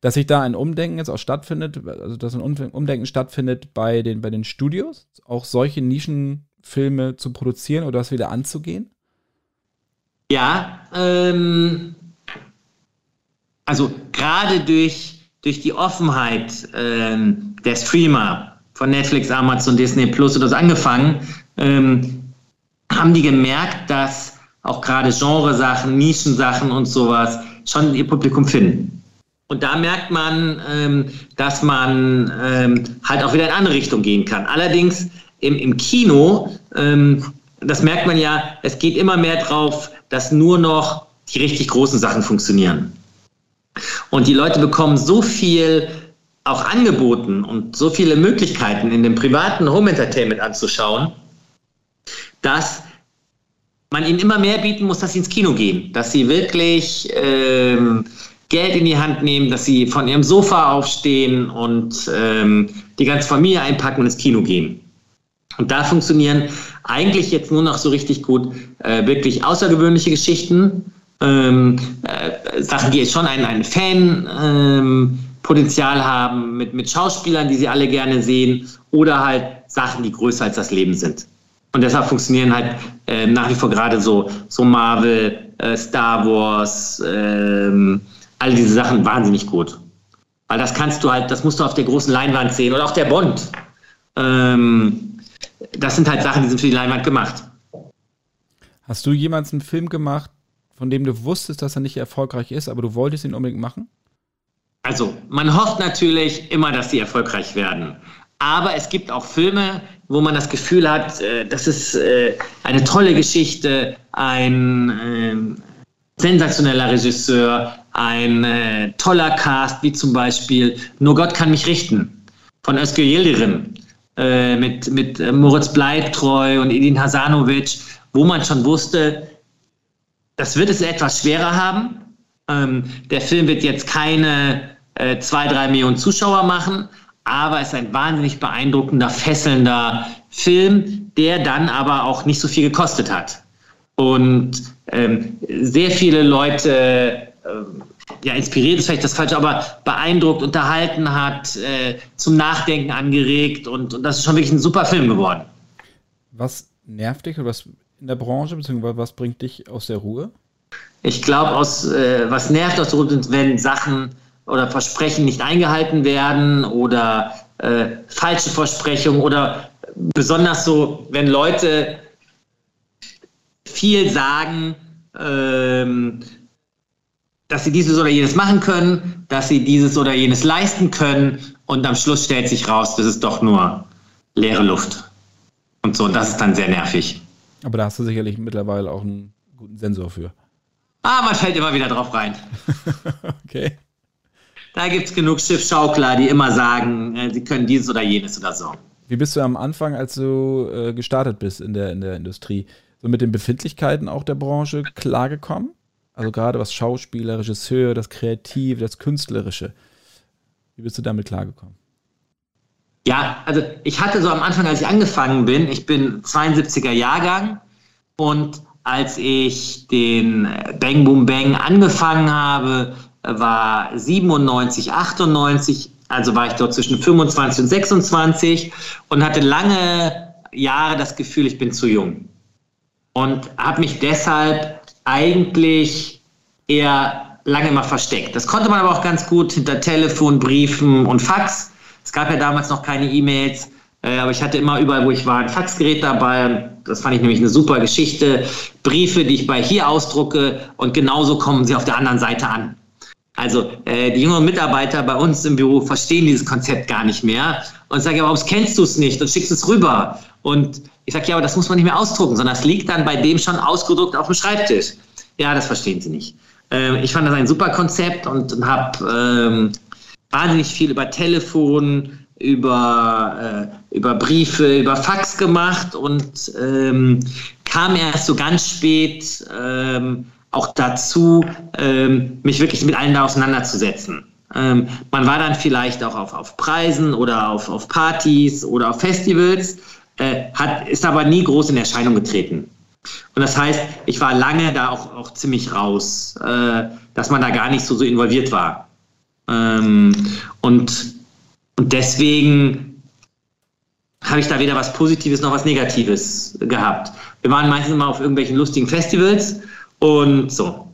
dass sich da ein Umdenken jetzt auch stattfindet, also dass ein Umdenken stattfindet bei den, bei den Studios, auch solche Nischenfilme zu produzieren oder das wieder anzugehen? Ja, ähm, also gerade durch, durch die Offenheit ähm, der Streamer von Netflix, Amazon, Disney Plus oder so angefangen, ähm, haben die gemerkt, dass auch gerade Genresachen, Nischensachen und sowas schon ihr Publikum finden. Und da merkt man, ähm, dass man ähm, halt auch wieder in andere Richtung gehen kann. Allerdings im, im Kino, ähm, das merkt man ja, es geht immer mehr drauf, dass nur noch die richtig großen Sachen funktionieren. Und die Leute bekommen so viel auch angeboten und so viele Möglichkeiten in dem privaten Home Entertainment anzuschauen, dass man ihnen immer mehr bieten muss, dass sie ins Kino gehen, dass sie wirklich ähm, Geld in die Hand nehmen, dass sie von ihrem Sofa aufstehen und ähm, die ganze Familie einpacken und ins Kino gehen. Und da funktionieren eigentlich jetzt nur noch so richtig gut äh, wirklich außergewöhnliche Geschichten, ähm, äh, Sachen, die jetzt schon ein, ein Fan-Potenzial ähm, haben, mit, mit Schauspielern, die sie alle gerne sehen, oder halt Sachen, die größer als das Leben sind. Und deshalb funktionieren halt äh, nach wie vor gerade so, so Marvel, äh, Star Wars, ähm, all diese Sachen wahnsinnig gut. Weil das kannst du halt, das musst du auf der großen Leinwand sehen oder auch der Bond. Ähm, das sind halt Sachen, die sind für die Leinwand gemacht. Hast du jemals einen Film gemacht, von dem du wusstest, dass er nicht erfolgreich ist, aber du wolltest ihn unbedingt machen? Also, man hofft natürlich immer, dass sie erfolgreich werden. Aber es gibt auch Filme, wo man das Gefühl hat, äh, das ist äh, eine tolle Geschichte, ein äh, sensationeller Regisseur, ein äh, toller Cast, wie zum Beispiel Nur Gott kann mich richten von Özgür Yildirim äh, mit, mit Moritz Bleibtreu und Edin Hasanovic, wo man schon wusste, das wird es etwas schwerer haben. Ähm, der Film wird jetzt keine äh, zwei, drei Millionen Zuschauer machen, aber es ist ein wahnsinnig beeindruckender, fesselnder Film, der dann aber auch nicht so viel gekostet hat. Und ähm, sehr viele Leute ja, inspiriert ist vielleicht das Falsche, aber beeindruckt, unterhalten hat, äh, zum Nachdenken angeregt und, und das ist schon wirklich ein super Film geworden. Was nervt dich oder was in der Branche, beziehungsweise was bringt dich aus der Ruhe? Ich glaube, äh, was nervt aus der Ruhe sind, wenn Sachen oder Versprechen nicht eingehalten werden oder äh, falsche Versprechungen oder besonders so, wenn Leute viel sagen, ähm, dass sie dieses oder jenes machen können, dass sie dieses oder jenes leisten können und am Schluss stellt sich raus, das ist doch nur leere Luft. Und so, und das ist dann sehr nervig. Aber da hast du sicherlich mittlerweile auch einen guten Sensor für. Ah, man fällt immer wieder drauf rein. (laughs) okay. Da gibt es genug Schiffschaukler, die immer sagen, äh, sie können dieses oder jenes oder so. Wie bist du am Anfang, als du äh, gestartet bist in der, in der Industrie, so mit den Befindlichkeiten auch der Branche klargekommen? Also gerade was Schauspieler, Regisseur, das Kreative, das Künstlerische. Wie bist du damit klargekommen? Ja, also ich hatte so am Anfang, als ich angefangen bin, ich bin 72er Jahrgang und als ich den Bang Boom Bang angefangen habe, war 97, 98, also war ich dort zwischen 25 und 26 und hatte lange Jahre das Gefühl, ich bin zu jung. Und habe mich deshalb eigentlich eher lange immer versteckt. Das konnte man aber auch ganz gut hinter Telefon, Briefen und Fax. Es gab ja damals noch keine E-Mails, äh, aber ich hatte immer überall, wo ich war, ein Faxgerät dabei. Das fand ich nämlich eine super Geschichte. Briefe, die ich bei hier ausdrucke und genauso kommen sie auf der anderen Seite an. Also äh, die jüngeren Mitarbeiter bei uns im Büro verstehen dieses Konzept gar nicht mehr und sagen, warum kennst du es nicht und schickst es rüber. Und ich sage, ja, aber das muss man nicht mehr ausdrucken, sondern das liegt dann bei dem schon ausgedruckt auf dem Schreibtisch. Ja, das verstehen sie nicht. Ähm, ich fand das ein super Konzept und, und habe ähm, wahnsinnig viel über Telefon, über, äh, über Briefe, über Fax gemacht und ähm, kam erst so ganz spät ähm, auch dazu, ähm, mich wirklich mit allen da auseinanderzusetzen. Ähm, man war dann vielleicht auch auf, auf Preisen oder auf, auf Partys oder auf Festivals, äh, hat, ist aber nie groß in Erscheinung getreten. Und das heißt, ich war lange da auch, auch ziemlich raus, äh, dass man da gar nicht so, so involviert war. Ähm, und, und deswegen habe ich da weder was Positives noch was Negatives gehabt. Wir waren meistens immer auf irgendwelchen lustigen Festivals und so.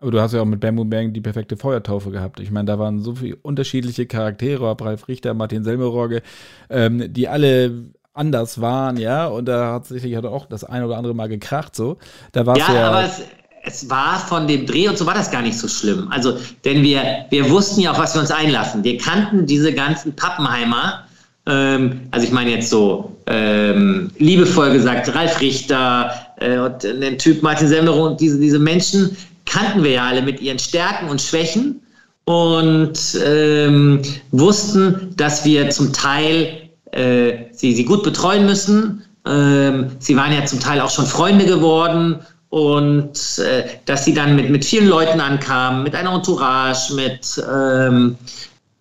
Aber du hast ja auch mit Bamboo Bang die perfekte Feuertaufe gehabt. Ich meine, da waren so viele unterschiedliche Charaktere, ob Ralf Richter, Martin Selmerogge, ähm, die alle anders waren, ja, und da hat sich halt auch das ein oder andere Mal gekracht, so. Da war's ja, ja aber es, es war von dem Dreh und so war das gar nicht so schlimm. Also, denn wir, wir wussten ja auch, was wir uns einlassen. Wir kannten diese ganzen Pappenheimer, ähm, also ich meine jetzt so ähm, liebevoll gesagt, Ralf Richter äh, und den Typ Martin Semmerow und diese, diese Menschen kannten wir ja alle mit ihren Stärken und Schwächen und ähm, wussten, dass wir zum Teil sie, sie gut betreuen müssen. Ähm, sie waren ja zum Teil auch schon Freunde geworden und äh, dass sie dann mit, mit vielen Leuten ankamen, mit einer Entourage, mit ähm,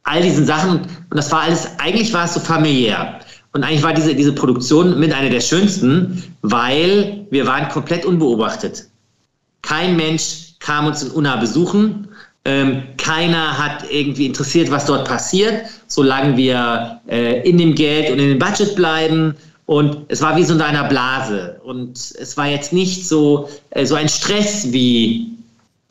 all diesen Sachen. Und das war alles, eigentlich war es so familiär. Und eigentlich war diese, diese Produktion mit einer der schönsten, weil wir waren komplett unbeobachtet. Kein Mensch kam uns in Unna besuchen. Ähm, keiner hat irgendwie interessiert, was dort passiert, solange wir äh, in dem Geld und in dem Budget bleiben. Und es war wie so in einer Blase. Und es war jetzt nicht so, äh, so ein Stress wie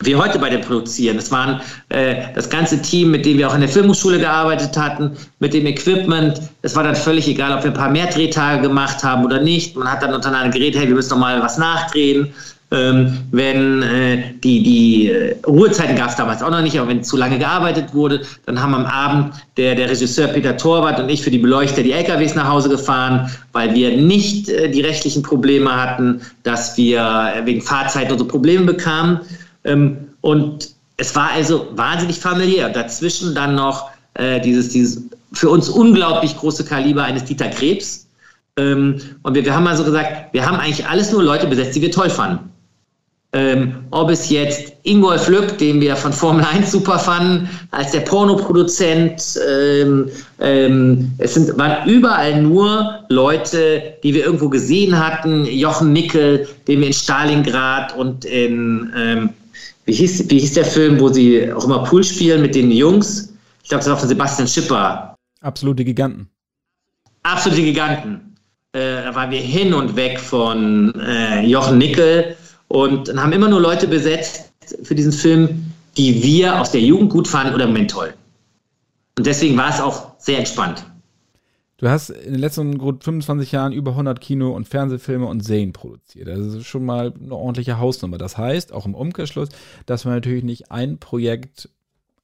wir heute bei dem Produzieren. Es waren äh, das ganze Team, mit dem wir auch in der Filmhochschule gearbeitet hatten, mit dem Equipment. Es war dann völlig egal, ob wir ein paar mehr Drehtage gemacht haben oder nicht. Man hat dann untereinander geredet, hey, wir müssen noch mal was nachdrehen. Ähm, wenn äh, die, die äh, Ruhezeiten gab es damals auch noch nicht, aber wenn zu lange gearbeitet wurde, dann haben am Abend der, der Regisseur Peter Torwart und ich für die Beleuchter die LKWs nach Hause gefahren, weil wir nicht äh, die rechtlichen Probleme hatten, dass wir äh, wegen Fahrzeiten unsere Probleme bekamen. Ähm, und es war also wahnsinnig familiär. Dazwischen dann noch äh, dieses, dieses für uns unglaublich große Kaliber eines Dieter Krebs. Ähm, und wir, wir haben mal so gesagt, wir haben eigentlich alles nur Leute besetzt, die wir toll fanden. Ähm, ob es jetzt Ingolf Lück, den wir von Formel 1 super fanden, als der Pornoproduzent, ähm, ähm, es sind, waren überall nur Leute, die wir irgendwo gesehen hatten. Jochen Nickel, den wir in Stalingrad und in, ähm, wie, hieß, wie hieß der Film, wo sie auch immer Pool spielen mit den Jungs? Ich glaube, das war von Sebastian Schipper. Absolute Giganten. Absolute Giganten. Äh, da waren wir hin und weg von äh, Jochen Nickel und dann haben immer nur Leute besetzt für diesen Film, die wir aus der Jugend gut fanden oder im Moment toll. Und deswegen war es auch sehr entspannt. Du hast in den letzten gut 25 Jahren über 100 Kino- und Fernsehfilme und Serien produziert. Das ist schon mal eine ordentliche Hausnummer. Das heißt, auch im Umkehrschluss, dass man natürlich nicht ein Projekt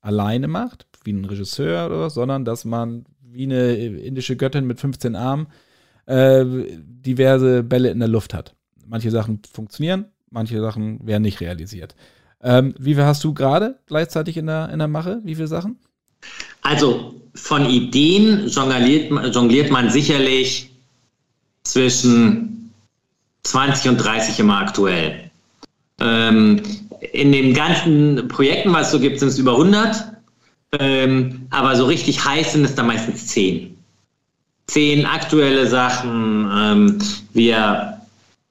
alleine macht, wie ein Regisseur oder was, sondern dass man wie eine indische Göttin mit 15 Armen äh, diverse Bälle in der Luft hat. Manche Sachen funktionieren, manche Sachen werden nicht realisiert. Ähm, wie viel hast du gerade gleichzeitig in der, in der Mache? Wie viele Sachen? Also von Ideen jongliert, jongliert man sicherlich zwischen 20 und 30 immer aktuell. Ähm, in den ganzen Projekten, was es so gibt, sind es über 100. Ähm, aber so richtig heiß sind es dann meistens 10. 10 aktuelle Sachen. Ähm, wir,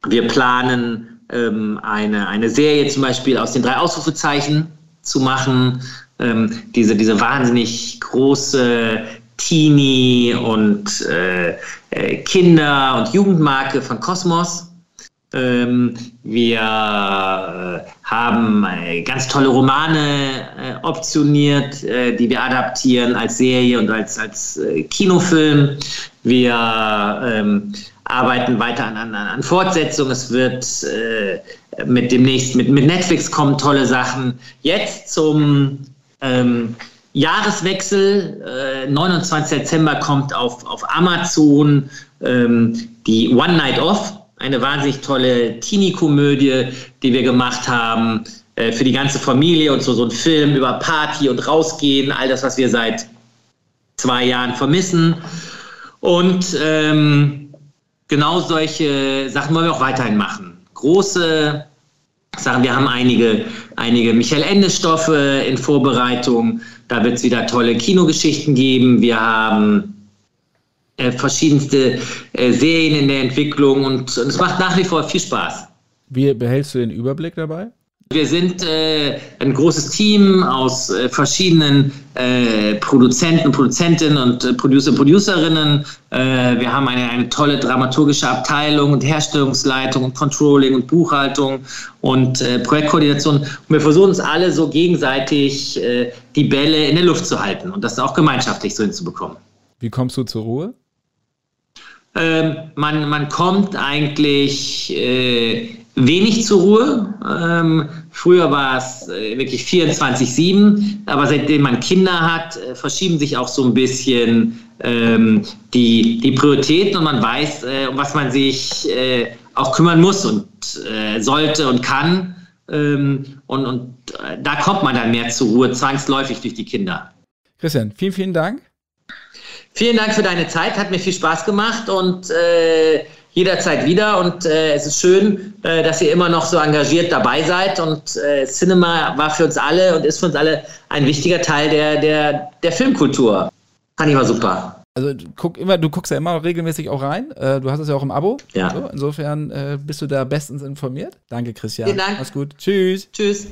wir planen ähm, eine, eine Serie zum Beispiel aus den drei Ausrufezeichen zu machen. Ähm, diese, diese wahnsinnig große Teenie- und äh, äh, Kinder- und Jugendmarke von Kosmos. Ähm, wir äh, haben äh, ganz tolle Romane äh, optioniert, äh, die wir adaptieren als Serie und als, als Kinofilm. Wir ähm, arbeiten weiter an, an, an Fortsetzungen. Es wird äh, mit demnächst, mit, mit Netflix kommen tolle Sachen. Jetzt zum ähm, Jahreswechsel, äh, 29. Dezember kommt auf, auf Amazon ähm, die One Night Off, eine wahnsinnig tolle Teenie-Komödie, die wir gemacht haben äh, für die ganze Familie und so, so ein Film über Party und rausgehen, all das, was wir seit zwei Jahren vermissen. Und ähm, genau solche Sachen wollen wir auch weiterhin machen. Große Sachen, wir haben einige, einige Michael Ende-Stoffe in Vorbereitung. Da wird es wieder tolle Kinogeschichten geben. Wir haben äh, verschiedenste äh, Serien in der Entwicklung und, und es macht nach wie vor viel Spaß. Wie behältst du den Überblick dabei? Wir sind äh, ein großes Team aus äh, verschiedenen äh, Produzenten, Produzentinnen und äh, Producer, Producerinnen. Äh, wir haben eine, eine tolle dramaturgische Abteilung und Herstellungsleitung und Controlling und Buchhaltung und äh, Projektkoordination. Und wir versuchen uns alle so gegenseitig die Bälle in der Luft zu halten und das auch gemeinschaftlich so hinzubekommen. Wie kommst du zur Ruhe? Ähm, man, man kommt eigentlich wenig zur Ruhe. Ähm, früher war es äh, wirklich 24-7, aber seitdem man Kinder hat, äh, verschieben sich auch so ein bisschen ähm, die, die Prioritäten und man weiß, äh, um was man sich äh, auch kümmern muss und äh, sollte und kann. Ähm, und und äh, da kommt man dann mehr zur Ruhe, zwangsläufig durch die Kinder. Christian, vielen, vielen Dank. Vielen Dank für deine Zeit, hat mir viel Spaß gemacht und jederzeit wieder und äh, es ist schön, äh, dass ihr immer noch so engagiert dabei seid und äh, Cinema war für uns alle und ist für uns alle ein wichtiger Teil der, der, der Filmkultur. Fand ich mal super. Also guck immer, du guckst ja immer regelmäßig auch rein. Äh, du hast es ja auch im Abo. Ja. So, insofern äh, bist du da bestens informiert. Danke, Christian. Vielen Dank. Mach's gut. Tschüss. Tschüss.